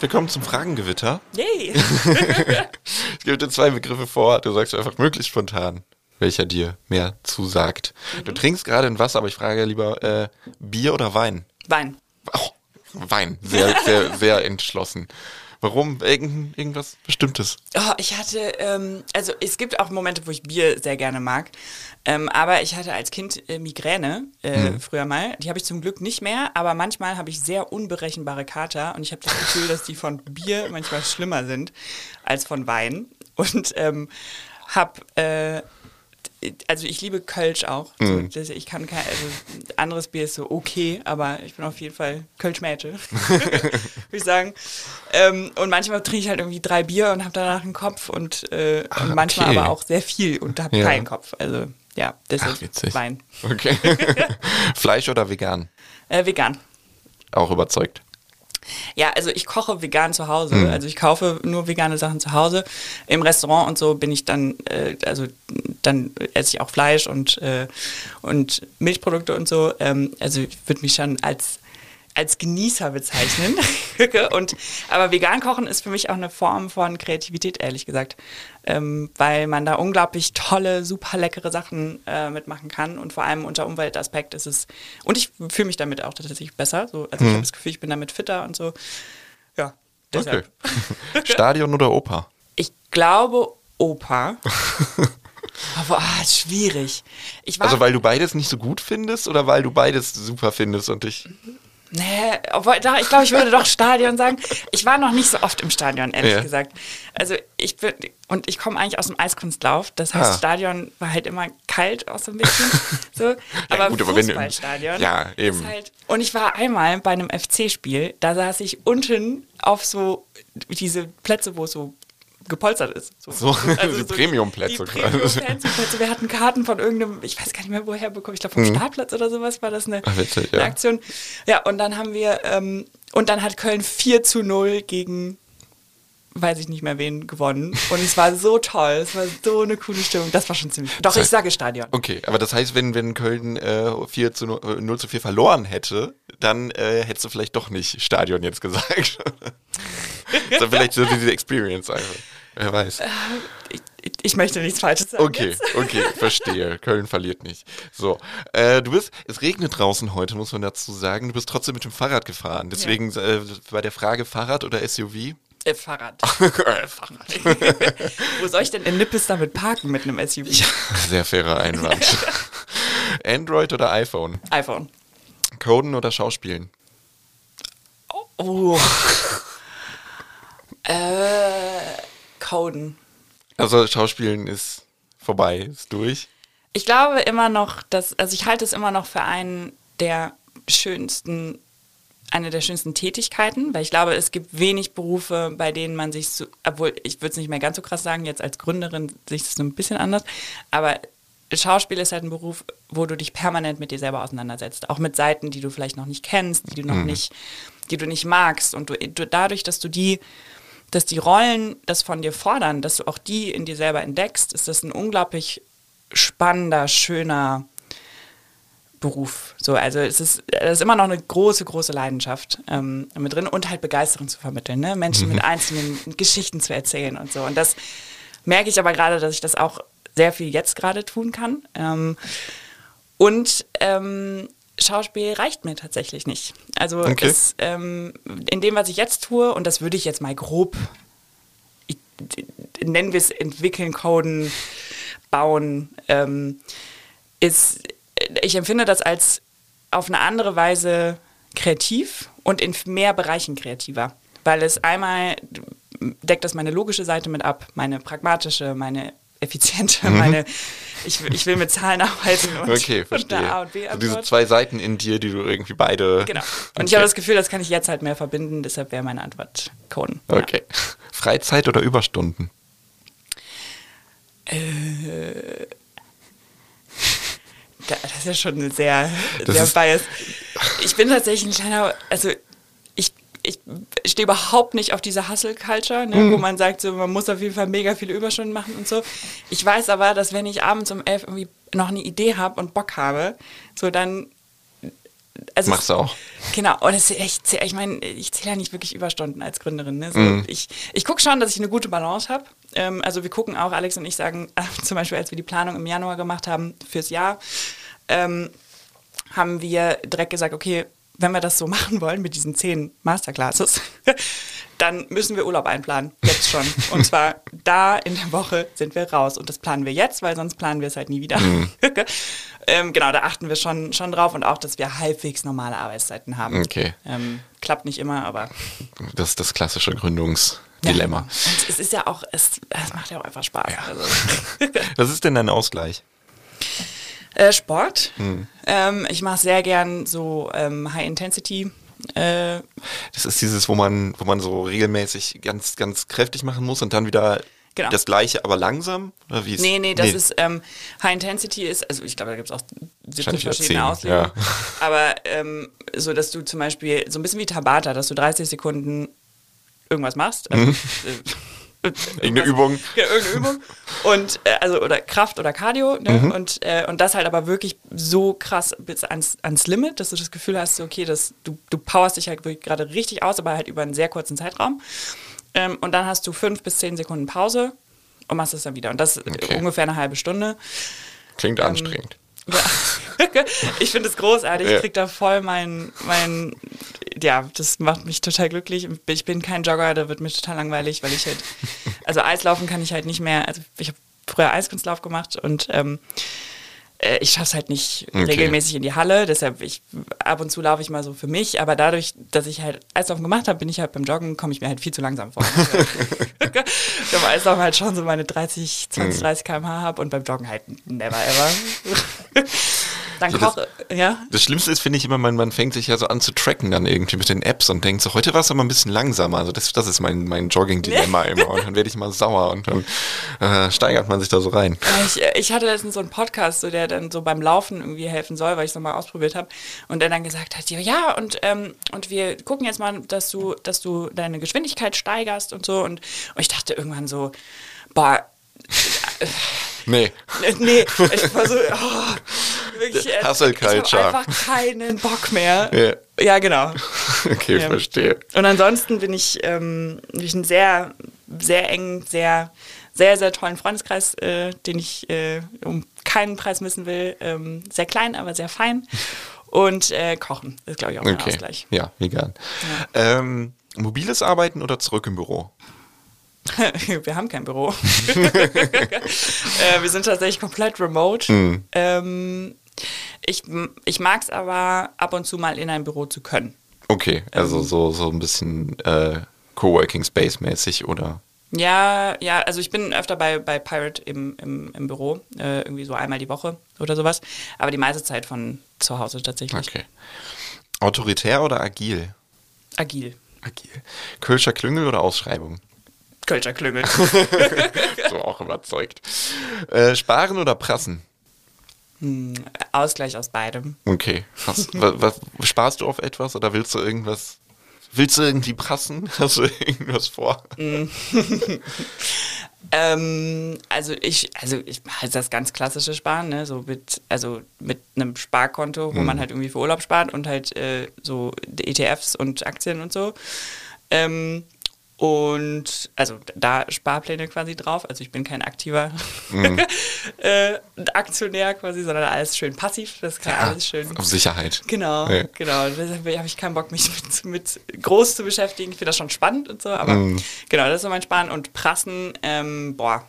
Wir kommen zum Fragengewitter. Yay! Ich gebe dir zwei Begriffe vor, du sagst einfach möglichst spontan, welcher dir mehr zusagt. Mhm. Du trinkst gerade ein Wasser, aber ich frage lieber äh, Bier oder Wein? Wein. Oh, Wein, sehr, sehr, sehr entschlossen. Warum? Irgend, irgendwas Bestimmtes? Oh, ich hatte, ähm, also es gibt auch Momente, wo ich Bier sehr gerne mag. Ähm, aber ich hatte als Kind äh, Migräne äh, Mhm. früher mal. Die habe ich zum Glück nicht mehr, aber manchmal habe ich sehr unberechenbare Kater und ich habe das Gefühl, dass die von Bier manchmal schlimmer sind als von Wein. Und ähm, habe, äh, also ich liebe Kölsch auch. So, Mhm. das, ich kann kein, also anderes Bier ist so okay, aber ich bin auf jeden Fall Kölschmäte, würde ich sagen. Ähm, und manchmal trinke ich halt irgendwie drei Bier und habe danach einen Kopf und, äh, und manchmal okay. aber auch sehr viel und habe Ja. keinen Kopf. Also ja, deshalb Ach. Wein. Okay. Fleisch oder vegan? Äh, vegan. Auch überzeugt. Ja, also ich koche vegan zu Hause. Mhm. Also ich kaufe nur vegane Sachen zu Hause. Im Restaurant und so bin ich dann, äh, also dann esse ich auch Fleisch und, äh, und Milchprodukte und so. Ähm, also ich würde mich schon als als Genießer bezeichnen. und, aber vegan kochen ist für mich auch eine Form von Kreativität, ehrlich gesagt. Ähm, weil man da unglaublich tolle, super leckere Sachen äh, mitmachen kann. Und vor allem unter Umweltaspekt ist es. Und ich fühle mich damit auch tatsächlich besser. So, also ich habe das Gefühl, ich bin damit fitter und so. Ja, Okay. deshalb. Stadion oder Oper? Ich glaube Oper. Aber ah, ist schwierig. Ich war, Also weil du beides nicht so gut findest oder weil du beides super findest und dich. Nee, obwohl, doch, ich glaube, ich würde doch Stadion sagen. Ich war noch nicht so oft im Stadion, ehrlich Ja. gesagt. Also ich bin, und ich komme eigentlich aus dem Eiskunstlauf. Das heißt, Ah. Stadion war halt immer kalt auch so ein bisschen. So. aber gut, aber wenn du- Fußballstadion. Ja, eben. Halt, und ich war einmal bei einem FC-Spiel, da saß ich unten auf so diese Plätze, wo es so gepolstert ist. So, die Premium-Plätze die quasi. Premium-Fancy-Plätze. Wir hatten Karten von irgendeinem, ich weiß gar nicht mehr woher bekommen, ich glaube vom Startplatz oder sowas war das eine. Ach, witzig, eine ja. Aktion. Ja, und dann haben wir, ähm, und dann hat Köln 4 zu 0 gegen, weiß ich nicht mehr wen, gewonnen. Und es war so toll, es war so eine coole Stimmung. Das war schon ziemlich, doch, ich sage Stadion. Okay, aber das heißt, wenn, wenn Köln äh, 4 zu 0, äh, 0 zu 4 verloren hätte, dann äh, hättest du vielleicht doch nicht Stadion jetzt gesagt. so vielleicht so diese Experience einfach. Wer weiß. Ich, ich, ich möchte nichts Falsches sagen. Okay, Jetzt. okay, verstehe. Köln verliert nicht. So, äh, du bist, es regnet draußen heute, muss man dazu sagen. Du bist trotzdem mit dem Fahrrad gefahren. Deswegen äh, bei der Frage Fahrrad oder SUV? Äh, Fahrrad. Wo soll ich denn in Nippes damit parken mit einem SUV? Sehr fairer Einwand. Android oder iPhone? iPhone. Coden oder Schauspielen? Oh. äh, Coden. Also Schauspielen ist vorbei, ist durch. Ich glaube immer noch, dass, also ich halte es immer noch für einen der schönsten, eine der schönsten Tätigkeiten, weil ich glaube, es gibt wenig Berufe, bei denen man sich so, obwohl ich würde es nicht mehr ganz so krass sagen, jetzt als Gründerin sehe ich es so ein bisschen anders, aber Schauspiel ist halt ein Beruf, wo du dich permanent mit dir selber auseinandersetzt, auch mit Seiten, die du vielleicht noch nicht kennst, die du noch nicht, die du nicht magst. Und du, du dadurch, dass du die dass die Rollen das von dir fordern, dass du auch die in dir selber entdeckst, ist das ein unglaublich spannender, schöner Beruf. So, also es ist, es ist immer noch eine große, große Leidenschaft ähm, mit drin und halt Begeisterung zu vermitteln, ne? Menschen mit einzelnen Geschichten zu erzählen und so. Und das merke ich aber gerade, dass ich das auch sehr viel jetzt gerade tun kann. Ähm, und ähm, Schauspiel reicht mir tatsächlich nicht. Also Okay. es, ähm, in dem, was ich jetzt tue, und das würde ich jetzt mal grob, ich, nennen wir es entwickeln, coden, bauen, ähm, ist, ich empfinde das als auf eine andere Weise kreativ und in mehr Bereichen kreativer. Weil es einmal deckt das meine logische Seite mit ab, meine pragmatische, meine effiziente, meine, ich, ich will mit Zahlen arbeiten und, Okay, und eine A verstehe. und B So diese zwei Seiten in dir, die du irgendwie beide. Genau. Und ich Okay. habe das Gefühl, das kann ich jetzt halt mehr verbinden, deshalb wäre meine Antwort Coden. Ja. Okay. Freizeit oder Überstunden? Da- Das ist ja schon sehr, Das sehr biased. Ich bin tatsächlich ein kleiner, also ich, ich stehe überhaupt nicht auf diese Hustle-Culture, ne, Mhm. wo man sagt, so, man muss auf jeden Fall mega viele Überstunden machen und so. Ich weiß aber, dass wenn ich abends um elf irgendwie noch eine Idee habe und Bock habe, so dann also Machst du auch. Genau, und das, ich, zähl- ich meine, ich zähle ja nicht wirklich Überstunden als Gründerin. Ne? So, Mhm. Ich, ich gucke schon, dass ich eine gute Balance habe. Ähm, also wir gucken auch, Alex und ich sagen, äh, zum Beispiel, als wir die Planung im Januar gemacht haben fürs Jahr, ähm, haben wir direkt gesagt, okay, wenn wir das so machen wollen mit diesen zehn Masterclasses, dann müssen wir Urlaub einplanen. Jetzt schon. Und zwar da in der Woche sind wir raus. Und das planen wir jetzt, weil sonst planen wir es halt nie wieder. Mhm. ähm, genau, da achten wir schon, schon drauf und auch, dass wir halbwegs normale Arbeitszeiten haben. Okay. Ähm, klappt nicht immer, aber. Das ist das klassische Ja, Gründungsdilemma. Und es ist ja auch, es, es macht ja auch einfach Spaß. Also. Was ist denn dein Ausgleich? Äh, Sport. Mhm. Ähm, ich mache sehr gern so ähm, High Intensity. Äh, Das ist dieses, wo man, wo man so regelmäßig ganz, ganz kräftig machen muss und dann wieder Genau. das gleiche, aber langsam? Oder wie nee, nee, das ist ähm, High Intensity ist, also ich glaube, da gibt es auch 70 Wahrscheinlich wieder verschiedene 10, Auslegungen. ja. Aber ähm, so, dass du zum Beispiel, so ein bisschen wie Tabata, dass du 30 Sekunden irgendwas machst. Also, äh, Mhm. Irgendeine Übung. Ja, irgendeine Übung. Und äh, also oder Kraft oder Cardio, ne? Mhm. Und, äh, und das halt aber wirklich so krass bis ans, ans Limit, dass du das Gefühl hast, okay, das, du, du powerst dich halt wirklich gerade richtig aus, aber halt über einen sehr kurzen Zeitraum. Ähm, und dann hast du fünf bis zehn Sekunden Pause und machst es dann wieder. Und das ist Okay. ungefähr eine halbe Stunde. Klingt anstrengend. Ich finde es großartig. Ja. Ich krieg da voll mein, mein, ja, das macht mich total glücklich. Ich bin kein Jogger, da wird mir total langweilig, weil ich halt, also Eislaufen kann ich halt nicht mehr. Also ich habe früher Eiskunstlauf gemacht und ähm, äh, ich schaffe es halt nicht Okay. regelmäßig in die Halle. Deshalb, ich, ab und zu laufe ich mal so für mich. Aber dadurch, dass ich halt Eislaufen gemacht habe, bin ich halt beim Joggen, komme ich mir halt viel zu langsam vor. ich beim Eislaufen halt schon so meine 30, 20, 30 km/h habe und beim Joggen halt never ever. Dann koche, ja. Das Schlimmste ist, finde ich immer, man, man fängt sich ja so an zu tracken dann irgendwie mit den Apps und denkt so, heute war es aber ein bisschen langsamer. Also das, das ist mein, mein Jogging-Dilemma immer. Und dann werde ich mal sauer und dann äh, steigert man sich da so rein. Ich, äh, ich hatte letztens so einen Podcast, so, der dann so beim Laufen irgendwie helfen soll, weil ich es nochmal ausprobiert habe. Und der dann gesagt hat, ja, ja, und, ähm, und wir gucken jetzt mal, dass du, dass du deine Geschwindigkeit steigerst und so. Und, und ich dachte irgendwann so, boah, Nee. äh, nee, ich war so, oh, wirklich, äh, Hustle ich habe Culture. einfach keinen Bock mehr. Ja. Ja, genau. Okay, Ja. verstehe. Und ansonsten bin ich, ähm, ich einen sehr, sehr engen, sehr, sehr, sehr tollen Freundeskreis, äh, den ich äh, um keinen Preis missen will. Ähm, sehr klein, aber sehr fein. Und äh, kochen ist, glaube ich, auch mein Okay. Ausgleich. Ja, vegan. Ähm, mobiles Arbeiten oder zurück im Büro? wir haben kein Büro. äh, wir sind tatsächlich komplett remote. Mhm. Ähm, ich ich mag es aber ab und zu mal in ein Büro zu können. Okay, also Ähm. so, so ein bisschen äh, Coworking Space mäßig oder? Ja, ja, also ich bin öfter bei, bei Pirate im, im, im Büro, äh, irgendwie so einmal die Woche oder sowas. Aber die meiste Zeit von zu Hause tatsächlich. Okay. Autoritär oder agil? Agil. Agil. Kölscher Klüngel oder Ausschreibung? Kölscher Klüngel. So auch überzeugt. Äh, sparen oder prassen? Ausgleich aus beidem. Okay. Hast, was, was, sparst du auf etwas oder willst du irgendwas? Willst du irgendwie prassen? Hast du irgendwas vor? Ähm, also ich, also ich halt das ganz klassische Sparen, ne? So mit, also mit einem Sparkonto, wo man halt irgendwie für Urlaub spart und halt äh, so ETFs und Aktien und so. Ähm, und also da Sparpläne quasi drauf. Also ich bin kein aktiver äh, Aktionär quasi, sondern alles schön passiv. Das kann alles schön. Auf Sicherheit. Genau, Ja. genau. Deshalb habe ich keinen Bock, mich mit, mit groß zu beschäftigen. Ich finde das schon spannend und so, aber genau, das ist so mein Sparen. Und Prassen, ähm, boah,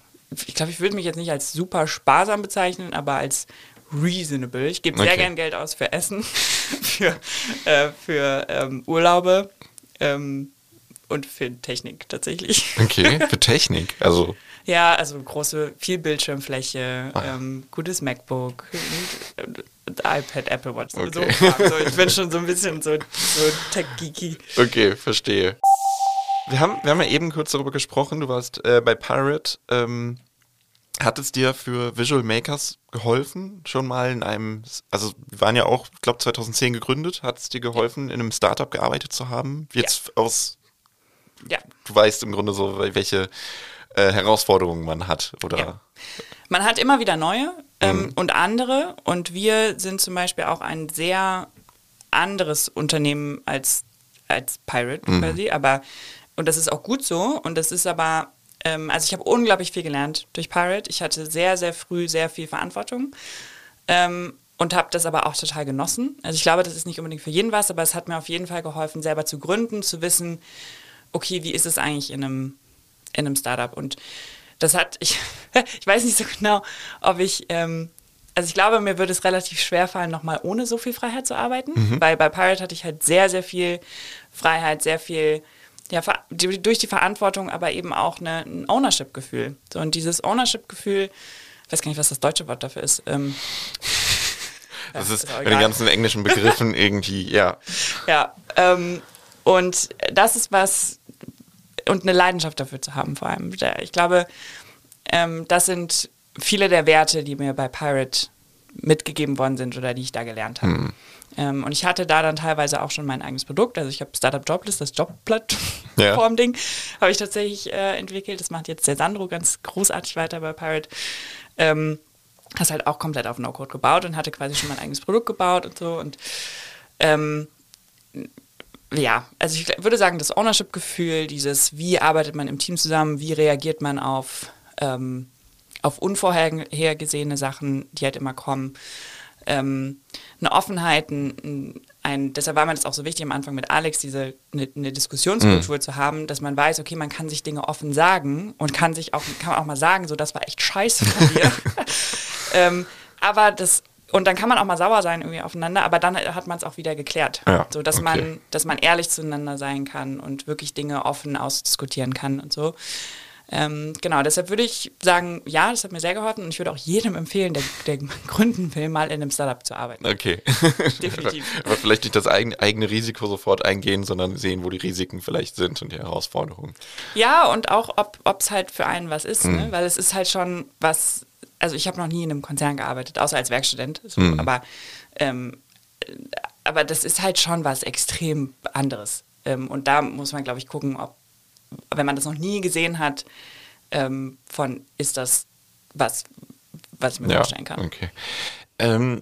ich glaube, ich würde mich jetzt nicht als super sparsam bezeichnen, aber als reasonable. Ich gebe sehr Okay. gern Geld aus für Essen, für, äh, für ähm, Urlaube ähm, und für Technik tatsächlich. Okay, für Technik. Also, Ja, also große, viel Bildschirmfläche, Ah. ähm, gutes MacBook, und, und iPad, Apple Watch. So, Okay. so, ich bin schon so ein bisschen so, so tech-geeky. okay, verstehe. Wir haben, wir haben ja eben kurz darüber gesprochen, du warst äh, bei Pirate. Ähm, hat es dir für Visual Makers geholfen, schon mal in einem, also wir waren ja auch, ich glaube 2010 gegründet, hat es dir geholfen, in einem Startup gearbeitet zu haben? Jetzt aus, Ja. du weißt im Grunde so, welche äh, Herausforderungen man hat, oder? Ja. Man hat immer wieder neue ähm, und andere. Und wir sind zum Beispiel auch ein sehr anderes Unternehmen als, als Pirate quasi. Aber, und das ist auch gut so. Und das ist aber, ähm, also ich habe unglaublich viel gelernt durch Pirate. Ich hatte sehr, sehr früh sehr viel Verantwortung. Ähm, und habe das aber auch total genossen. Also ich glaube, das ist nicht unbedingt für jeden was, aber es hat mir auf jeden Fall geholfen, selber zu gründen, zu wissen, okay, wie ist es eigentlich in einem, in einem Startup? Und das hat, ich, ich weiß nicht so genau, ob ich, ähm, also ich glaube, mir würde es relativ schwer fallen, nochmal ohne so viel Freiheit zu arbeiten, mhm. weil bei Pirate hatte ich halt sehr, sehr viel Freiheit, sehr viel, ja, durch die Verantwortung, aber eben auch eine, ein Ownership-Gefühl. So, und dieses Ownership-Gefühl, ich weiß gar nicht, was das deutsche Wort dafür ist. Ähm, das ist, ist mit den ganzen englischen Begriffen irgendwie, ja. Ja, ähm, und das ist was, und eine Leidenschaft dafür zu haben vor allem. Ich glaube, ähm, das sind viele der Werte, die mir bei Pirate mitgegeben worden sind oder die ich da gelernt habe. Mhm. Ähm, und ich hatte da dann teilweise auch schon mein eigenes Produkt. Also ich habe Startup Joblist, das Jobplattform-Ding, ja. habe ich tatsächlich äh, entwickelt. Das macht jetzt der Sandro ganz großartig weiter bei Pirate. Ähm, das halt auch komplett auf No-Code gebaut und hatte quasi schon mein eigenes Produkt gebaut und so. Und ähm, ja, also ich würde sagen, das Ownership-Gefühl, dieses, wie arbeitet man im Team zusammen, wie reagiert man auf, ähm, auf unvorhergesehene Sachen, die halt immer kommen. Ähm, eine Offenheit, ein, ein, deshalb war mir das auch so wichtig am Anfang mit Alex, diese eine, eine Diskussionskultur mhm. zu haben, dass man weiß, okay, man kann sich Dinge offen sagen und kann sich auch, kann auch mal sagen, so das war echt scheiße von dir. ähm, aber das und dann kann man auch mal sauer sein irgendwie aufeinander, aber dann hat man es auch wieder geklärt. Ja, so dass okay. man, dass man ehrlich zueinander sein kann und wirklich Dinge offen ausdiskutieren kann und so. Ähm, genau, deshalb würde ich sagen, ja, das hat mir sehr geholfen und ich würde auch jedem empfehlen, der, der gründen will, mal in einem Startup zu arbeiten. Okay. Definitiv. aber vielleicht nicht das eigene, eigene Risiko sofort eingehen, sondern sehen, wo die Risiken vielleicht sind und die Herausforderungen. Ja, und auch, ob es halt für einen was ist, mhm. ne? weil es ist halt schon was also ich habe noch nie in einem Konzern gearbeitet, außer als Werkstudent. So, mhm. aber, ähm, aber das ist halt schon was extrem anderes. Ähm, und da muss man, glaube ich, gucken, ob, wenn man das noch nie gesehen hat, ähm, von ist das was, was ich mir ja, vorstellen kann. Okay. Ähm,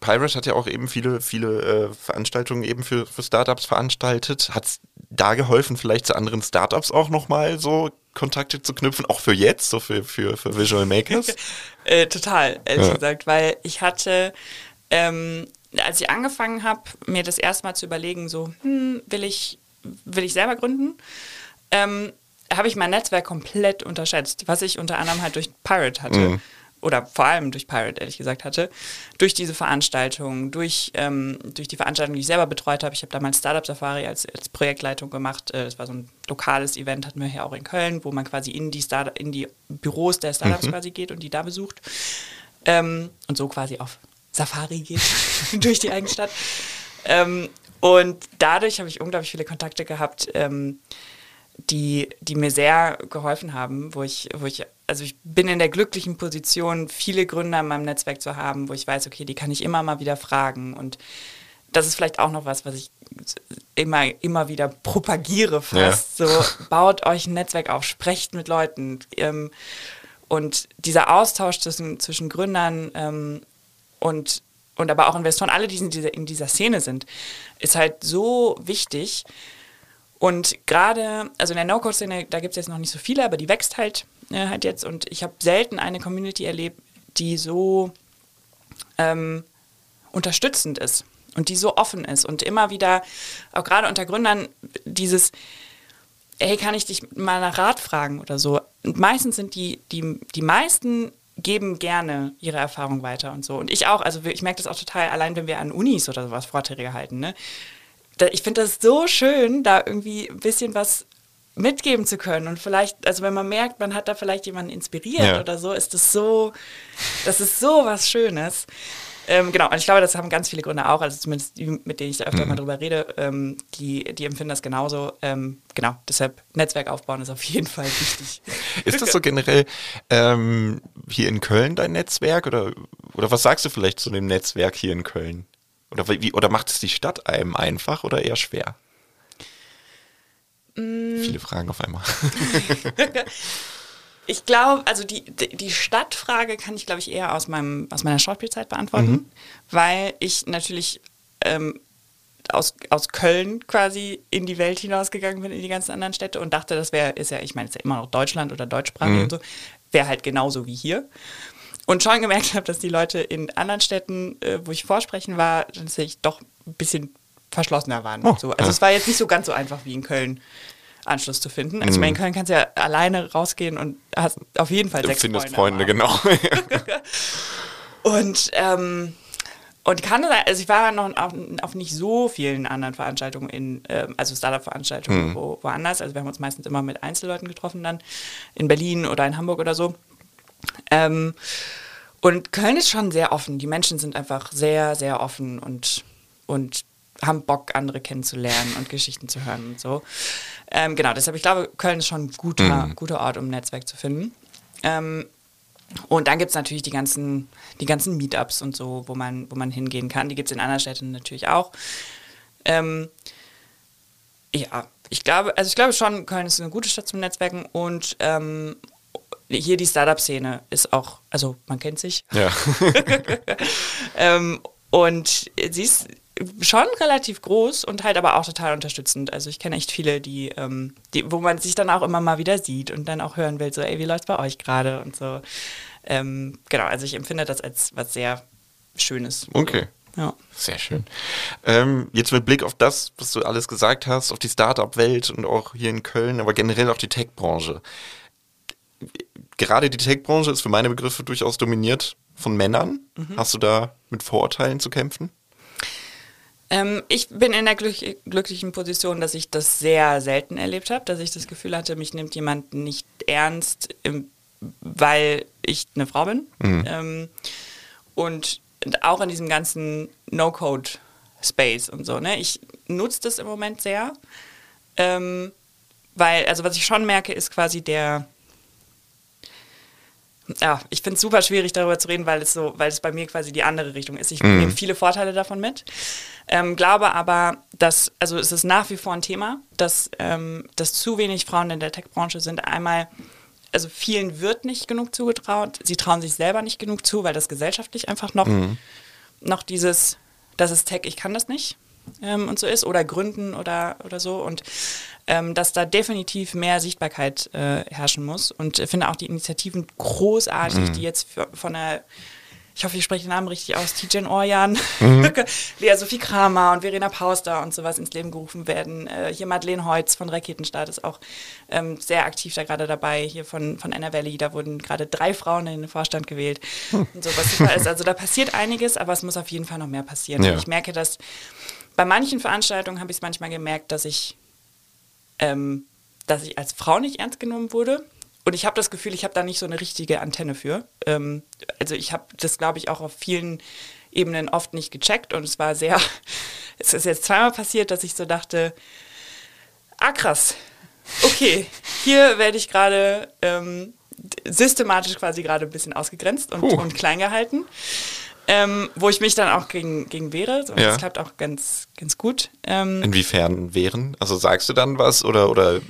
Pirash hat ja auch eben viele, viele äh, Veranstaltungen eben für, für Startups veranstaltet. Hat es da geholfen, vielleicht zu anderen Startups auch nochmal so Kontakte zu knüpfen, auch für jetzt, so für, für, für Visual Makers? äh, total, ehrlich ja. gesagt, weil ich hatte, ähm, als ich angefangen habe, mir das erstmal zu überlegen, so, hm, will ich, will ich selber gründen? Ähm, habe ich mein Netzwerk komplett unterschätzt, was ich unter anderem halt durch Pirate hatte. Mhm oder vor allem durch Pirate, ehrlich gesagt, hatte, durch diese Veranstaltung, durch, ähm, durch die Veranstaltung, die ich selber betreut habe. Ich habe damals Startup Safari als, als Projektleitung gemacht. Äh, das war so ein lokales Event, hatten wir hier auch in Köln, wo man quasi in die, Start in die Büros der Startups mhm. quasi geht und die da besucht. Ähm, und so quasi auf Safari geht durch die eigene Stadt. Ähm, und dadurch habe ich unglaublich viele Kontakte gehabt, ähm, die, die mir sehr geholfen haben, wo ich, wo ich also ich bin in der glücklichen Position, viele Gründer in meinem Netzwerk zu haben, wo ich weiß, okay, die kann ich immer mal wieder fragen. Und das ist vielleicht auch noch was, was ich immer, immer wieder propagiere fast. Ja. So, baut euch ein Netzwerk auf, sprecht mit Leuten. Ähm, und dieser Austausch zwischen, zwischen Gründern ähm, und, und aber auch Investoren, alle, die in dieser, in dieser Szene sind, ist halt so wichtig. Und gerade, also in der No-Code-Szene, da gibt es jetzt noch nicht so viele, aber die wächst halt äh, halt jetzt. Und ich habe selten eine Community erlebt, die so ähm, unterstützend ist und die so offen ist und immer wieder, auch gerade unter Gründern, dieses, hey, kann ich dich mal nach Rat fragen oder so. Und meistens sind die, die, die meisten geben gerne ihre Erfahrung weiter und so. Und ich auch, also ich merke das auch total, allein wenn wir an Unis oder sowas Vorträge halten, ne? Ich finde das so schön, da irgendwie ein bisschen was mitgeben zu können. Und vielleicht, also wenn man merkt, man hat da vielleicht jemanden inspiriert ja. oder so, ist das so, das ist so was Schönes. Ähm, genau, und ich glaube, das haben ganz viele Gründe auch, also zumindest die, mit denen ich da öfter mhm. mal drüber rede, ähm, die, die empfinden das genauso. Ähm, genau, deshalb Netzwerk aufbauen ist auf jeden Fall wichtig. Ist das so generell ähm, hier in Köln dein Netzwerk oder, oder was sagst du vielleicht zu dem Netzwerk hier in Köln? Oder, wie, oder macht es die Stadt einem einfach oder eher schwer? Mm. Viele Fragen auf einmal. ich glaube, also die, die Stadtfrage kann ich, glaube ich, eher aus, meinem, aus meiner Schauspielzeit beantworten, mhm. weil ich natürlich ähm, aus, aus Köln quasi in die Welt hinausgegangen bin, in die ganzen anderen Städte und dachte, das wäre, ist ja, ich meine, es ist ja immer noch Deutschland oder deutschsprachig mhm. und so, wäre halt genauso wie hier. Und schon gemerkt habe, dass die Leute in anderen Städten, äh, wo ich vorsprechen war, tatsächlich doch ein bisschen verschlossener waren. Oh, so. Also ja. es war jetzt nicht so ganz so einfach wie in Köln. Anschluss zu finden. Also ich meine, in Köln kannst du ja alleine rausgehen und hast auf jeden Fall sechs findest Freunde. Freunde, genau. Und, ähm, und kann, also ich war noch auf, auf nicht so vielen anderen Veranstaltungen in, ähm, also Startup-Veranstaltungen wo, woanders. Also wir haben uns meistens immer mit Einzelleuten getroffen dann in Berlin oder in Hamburg oder so. Ähm, und Köln ist schon sehr offen. Die Menschen sind einfach sehr, sehr offen und, und haben Bock, andere kennenzulernen und Geschichten zu hören und so. Ähm, genau, deshalb, ich glaube, Köln ist schon ein guter, guter Ort, um ein Netzwerk zu finden. Ähm, und dann gibt es natürlich die ganzen, die ganzen Meetups und so, wo man, wo man hingehen kann. Die gibt es in anderen Städten natürlich auch. Ähm, ja, ich glaube, also ich glaube schon, Köln ist eine gute Stadt zum Netzwerken und ähm, hier die Startup-Szene ist auch, also man kennt sich. ja. Ähm, und sie ist schon relativ groß und halt aber auch total unterstützend. Also ich kenne echt viele, die, ähm, die, wo man sich dann auch immer mal wieder sieht und dann auch hören will, so, ey, wie läuft's bei euch gerade und so. Ähm, genau, also ich empfinde das als was sehr Schönes. Okay. Ja. Sehr schön. Ähm, jetzt mit Blick auf das, was du alles gesagt hast, auf die Startup-Welt und auch hier in Köln, aber generell auch die Tech-Branche. Gerade die Tech-Branche ist für meine Begriffe durchaus dominiert von Männern. Hast du da mit Vorurteilen zu kämpfen? Ähm, ich bin in der glück glücklichen Position, dass ich das sehr selten erlebt habe, dass ich das Gefühl hatte, mich nimmt jemand nicht ernst, ähm, weil ich eine Frau bin. Ähm, und auch in diesem ganzen No-Code-Space und so. Ne? Ich nutze das im Moment sehr, ähm, weil, also was ich schon merke, ist quasi der ja, ich finde es super schwierig darüber zu reden, weil es so, weil es bei mir quasi die andere Richtung ist. Ich nehme viele Vorteile davon mit. Ähm, glaube aber, dass, also es ist nach wie vor ein Thema, dass, ähm, dass zu wenig Frauen in der Tech-Branche sind. Einmal, also vielen wird nicht genug zugetraut. Sie trauen sich selber nicht genug zu, weil das gesellschaftlich einfach noch, noch dieses, das ist Tech, ich kann das nicht ähm, und so ist. Oder gründen oder, oder so. Und ähm, dass da definitiv mehr Sichtbarkeit äh, herrschen muss. Und ich finde auch die Initiativen großartig, die jetzt für, von der, ich hoffe, ich spreche den Namen richtig aus, Tijen Orjan, Lea Sophie Kramer und Verena Pauster und sowas ins Leben gerufen werden. Äh, hier Madeleine Heutz von Raketenstart ist auch ähm, sehr aktiv da gerade dabei. Hier von, von Anna Valley, da wurden gerade drei Frauen in den Vorstand gewählt. Und so was super ist. Also da passiert einiges, aber es muss auf jeden Fall noch mehr passieren. Ja. Und ich merke, dass bei manchen Veranstaltungen habe ich es manchmal gemerkt, dass ich ähm, dass ich als Frau nicht ernst genommen wurde. Und ich habe das Gefühl, ich habe da nicht so eine richtige Antenne für. Ähm, also ich habe das, glaube ich, auch auf vielen Ebenen oft nicht gecheckt. Und es war sehr, es ist jetzt zweimal passiert, dass ich so dachte, ah krass, okay, hier werde ich gerade ähm, systematisch quasi gerade ein bisschen ausgegrenzt und, Puh. und klein gehalten. Ähm, wo ich mich dann auch gegen, gegen wehre. Und Ja. das klappt auch ganz, ganz gut. Ähm, Inwiefern wären? Also sagst du dann was oder, oder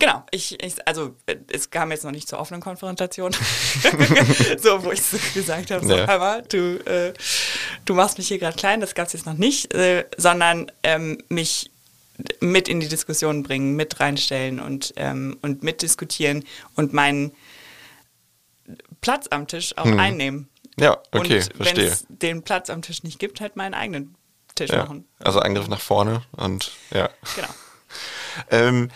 Genau, ich, ich, also äh, es kam jetzt noch nicht zur offenen Konfrontation, so wo ich so gesagt habe, so Ja. Du, äh, du machst mich hier gerade klein, das gab es jetzt noch nicht, äh, sondern ähm, mich mit in die Diskussion bringen, mit reinstellen und, ähm, und mitdiskutieren und meinen Platz am Tisch auch einnehmen. Ja, okay, und wenn verstehe. es den Platz am Tisch nicht gibt, halt meinen eigenen Tisch Ja. machen. Also Angriff nach vorne und ja. Genau. Ähm,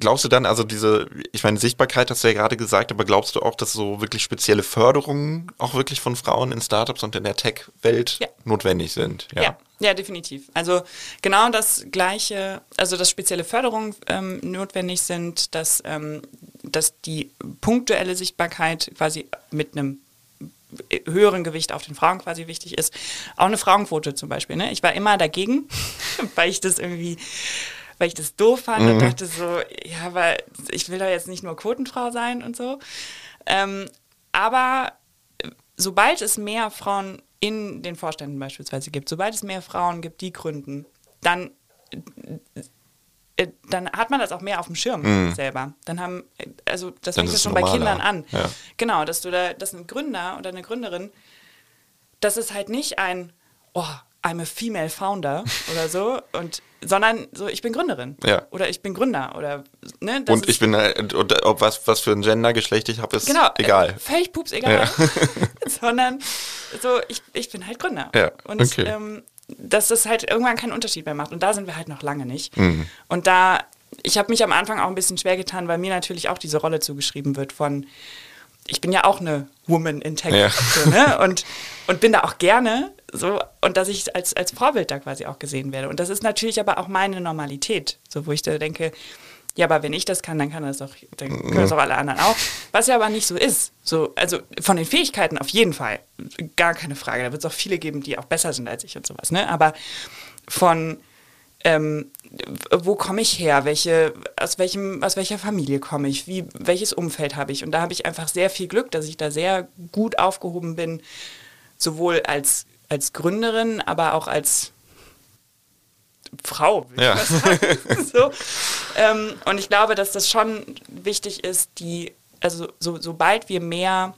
glaubst du dann, also diese, ich meine, Sichtbarkeit hast du ja gerade gesagt, aber glaubst du auch, dass so wirklich spezielle Förderungen auch wirklich von Frauen in Startups und in der Tech-Welt Ja. notwendig sind? Ja. ja, definitiv. Also genau das Gleiche, also dass spezielle Förderungen ähm, notwendig sind, dass, ähm, dass die punktuelle Sichtbarkeit quasi mit einem höheren Gewicht auf den Frauen quasi wichtig ist. Auch eine Frauenquote zum Beispiel. Ne? Ich war immer dagegen, weil ich das irgendwie, weil ich das doof fand und dachte so, ja, aber ich will doch jetzt nicht nur Quotenfrau sein und so. Ähm, aber sobald es mehr Frauen in den Vorständen beispielsweise gibt, sobald es mehr Frauen gibt, die gründen, dann, äh, dann hat man das auch mehr auf dem Schirm selber. Dann haben, äh, also das fängt ja schon bei. Kindern an. Ja. Genau, dass du da, dass ein Gründer oder eine Gründerin, das ist halt nicht ein, oh, I'm a female founder oder so, und, sondern so, ich bin Gründerin. Ja. Oder ich bin Gründer oder, ne, Und ich bin, äh, und ob was, was für ein Gendergeschlecht ich habe, ist Genau, egal. Äh, völlig pups egal. Sondern so, ich, ich bin halt Gründer. Ja, Und okay. ähm, dass das halt irgendwann keinen Unterschied mehr macht. Und da sind wir halt noch lange nicht. Mhm. Und da ich habe mich am Anfang auch ein bisschen schwer getan, weil mir natürlich auch diese Rolle zugeschrieben wird von, ich bin ja auch eine Woman in Tech Ja. so, ne? und, und bin da auch gerne so und dass ich als, als Vorbild da quasi auch gesehen werde. Und das ist natürlich aber auch meine Normalität, so wo ich da denke, ja, aber wenn ich das kann, dann kann das doch, dann können das auch alle anderen auch. Was ja aber nicht so ist. So, also von den Fähigkeiten auf jeden Fall. Gar keine Frage. Da wird es auch viele geben, die auch besser sind als ich und sowas. Ne? Aber von ähm, wo komme ich her? Welche, aus, welchem, aus welcher Familie komme ich? Wie, welches Umfeld habe ich? Und da habe ich einfach sehr viel Glück, dass ich da sehr gut aufgehoben bin, sowohl als, als Gründerin, aber auch als Frau, würde Ja. ich mal sagen. so. ähm, und ich glaube, dass das schon wichtig ist, die, also so, sobald wir mehr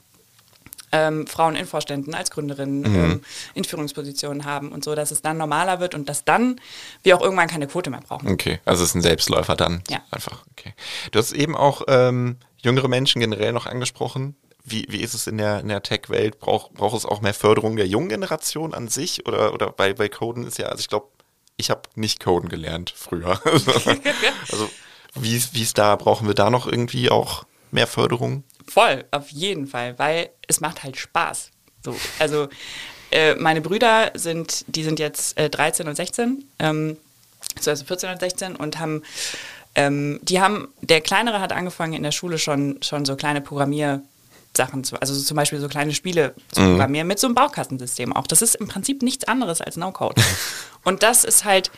ähm, Frauen in Vorständen als Gründerinnen ähm, in Führungspositionen haben und so, dass es dann normaler wird und dass dann wir auch irgendwann keine Quote mehr brauchen. Okay, also es ist ein Selbstläufer dann. Ja. Einfach, okay. Du hast eben auch ähm, jüngere Menschen generell noch angesprochen. Wie, wie ist es in der, in der Tech-Welt? Braucht braucht es auch mehr Förderung der jungen Generation an sich? Oder, oder bei, bei Coden ist ja, also ich glaube, ich habe nicht Coden gelernt früher. also wie, ist- wie ist da, brauchen wir da noch irgendwie auch mehr Förderung? Voll, auf jeden Fall, weil es macht halt Spaß. So, also äh, meine Brüder sind, die sind jetzt äh, 13 und 16, ähm, so also 14 und 16 und haben, ähm, die haben, der Kleinere hat angefangen in der Schule schon, schon so kleine Programmiersachen zu, also so zum Beispiel so kleine Spiele zu programmieren mit so einem Baukastensystem auch. Das ist im Prinzip nichts anderes als No-Code. und das ist halt,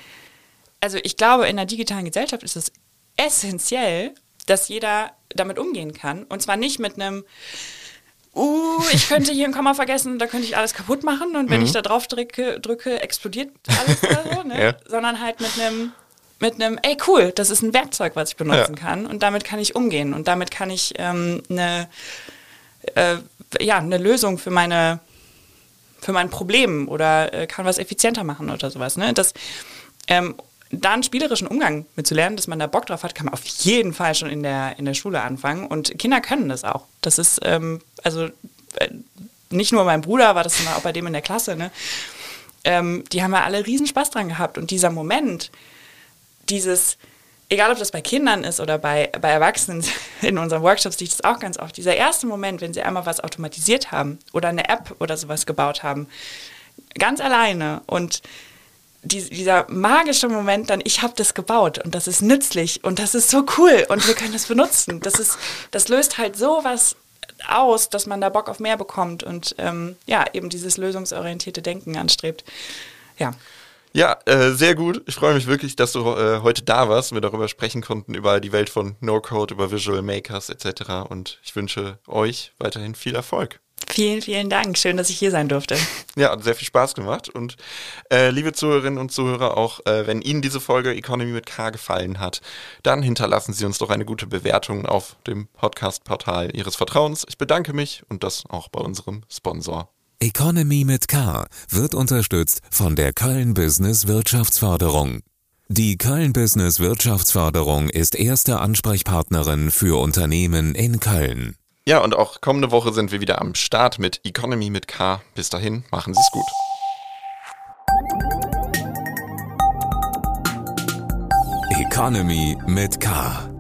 also ich glaube, in der digitalen Gesellschaft ist es essentiell, dass jeder damit umgehen kann. Und zwar nicht mit einem, uh, ich könnte hier ein Komma vergessen, da könnte ich alles kaputt machen und wenn ich da drauf drücke, drücke explodiert alles oder so, ne? Ja. sondern halt mit einem, mit einem, ey cool, das ist ein Werkzeug, was ich benutzen Ja. kann und damit kann ich umgehen und damit kann ich ähm, eine, äh, ja, eine Lösung für meine für mein Problem oder äh, kann was effizienter machen oder sowas. Ne? Das, ähm, da einen spielerischen Umgang mitzulernen, dass man da Bock drauf hat, kann man auf jeden Fall schon in der, in der Schule anfangen. Und Kinder können das auch. Das ist, ähm, also äh, nicht nur mein Bruder, war das sondern auch bei dem in der Klasse, ne? ähm, die haben ja alle riesen Spaß dran gehabt. Und dieser Moment, dieses, egal ob das bei Kindern ist oder bei, bei Erwachsenen, in unseren Workshops ich das auch ganz oft, dieser erste Moment, wenn sie einmal was automatisiert haben oder eine App oder sowas gebaut haben, ganz alleine und die, dieser magische Moment dann, ich habe das gebaut und das ist nützlich und das ist so cool und wir können das benutzen. Das, ist, das löst halt sowas aus, dass man da Bock auf mehr bekommt und ähm, ja, eben dieses lösungsorientierte Denken anstrebt. Ja. Ja, äh, sehr gut. Ich freue mich wirklich, dass du äh, heute da warst und wir darüber sprechen konnten, über die Welt von No-Code, über Visual Makers etc. Und ich wünsche euch weiterhin viel Erfolg. Vielen, vielen Dank. Schön, dass ich hier sein durfte. Ja, hat sehr viel Spaß gemacht. Und äh, liebe Zuhörerinnen und Zuhörer, auch äh, wenn Ihnen diese Folge Economy mit K gefallen hat, dann hinterlassen Sie uns doch eine gute Bewertung auf dem Podcast-Portal Ihres Vertrauens. Ich bedanke mich und das auch bei unserem Sponsor. Economy mit K wird unterstützt von der Köln Business Wirtschaftsförderung. Die Köln Business Wirtschaftsförderung ist erste Ansprechpartnerin für Unternehmen in Köln. Ja, und auch kommende Woche sind wir wieder am Start mit Economy mit K. Bis dahin, machen Sie es gut. Economy mit K.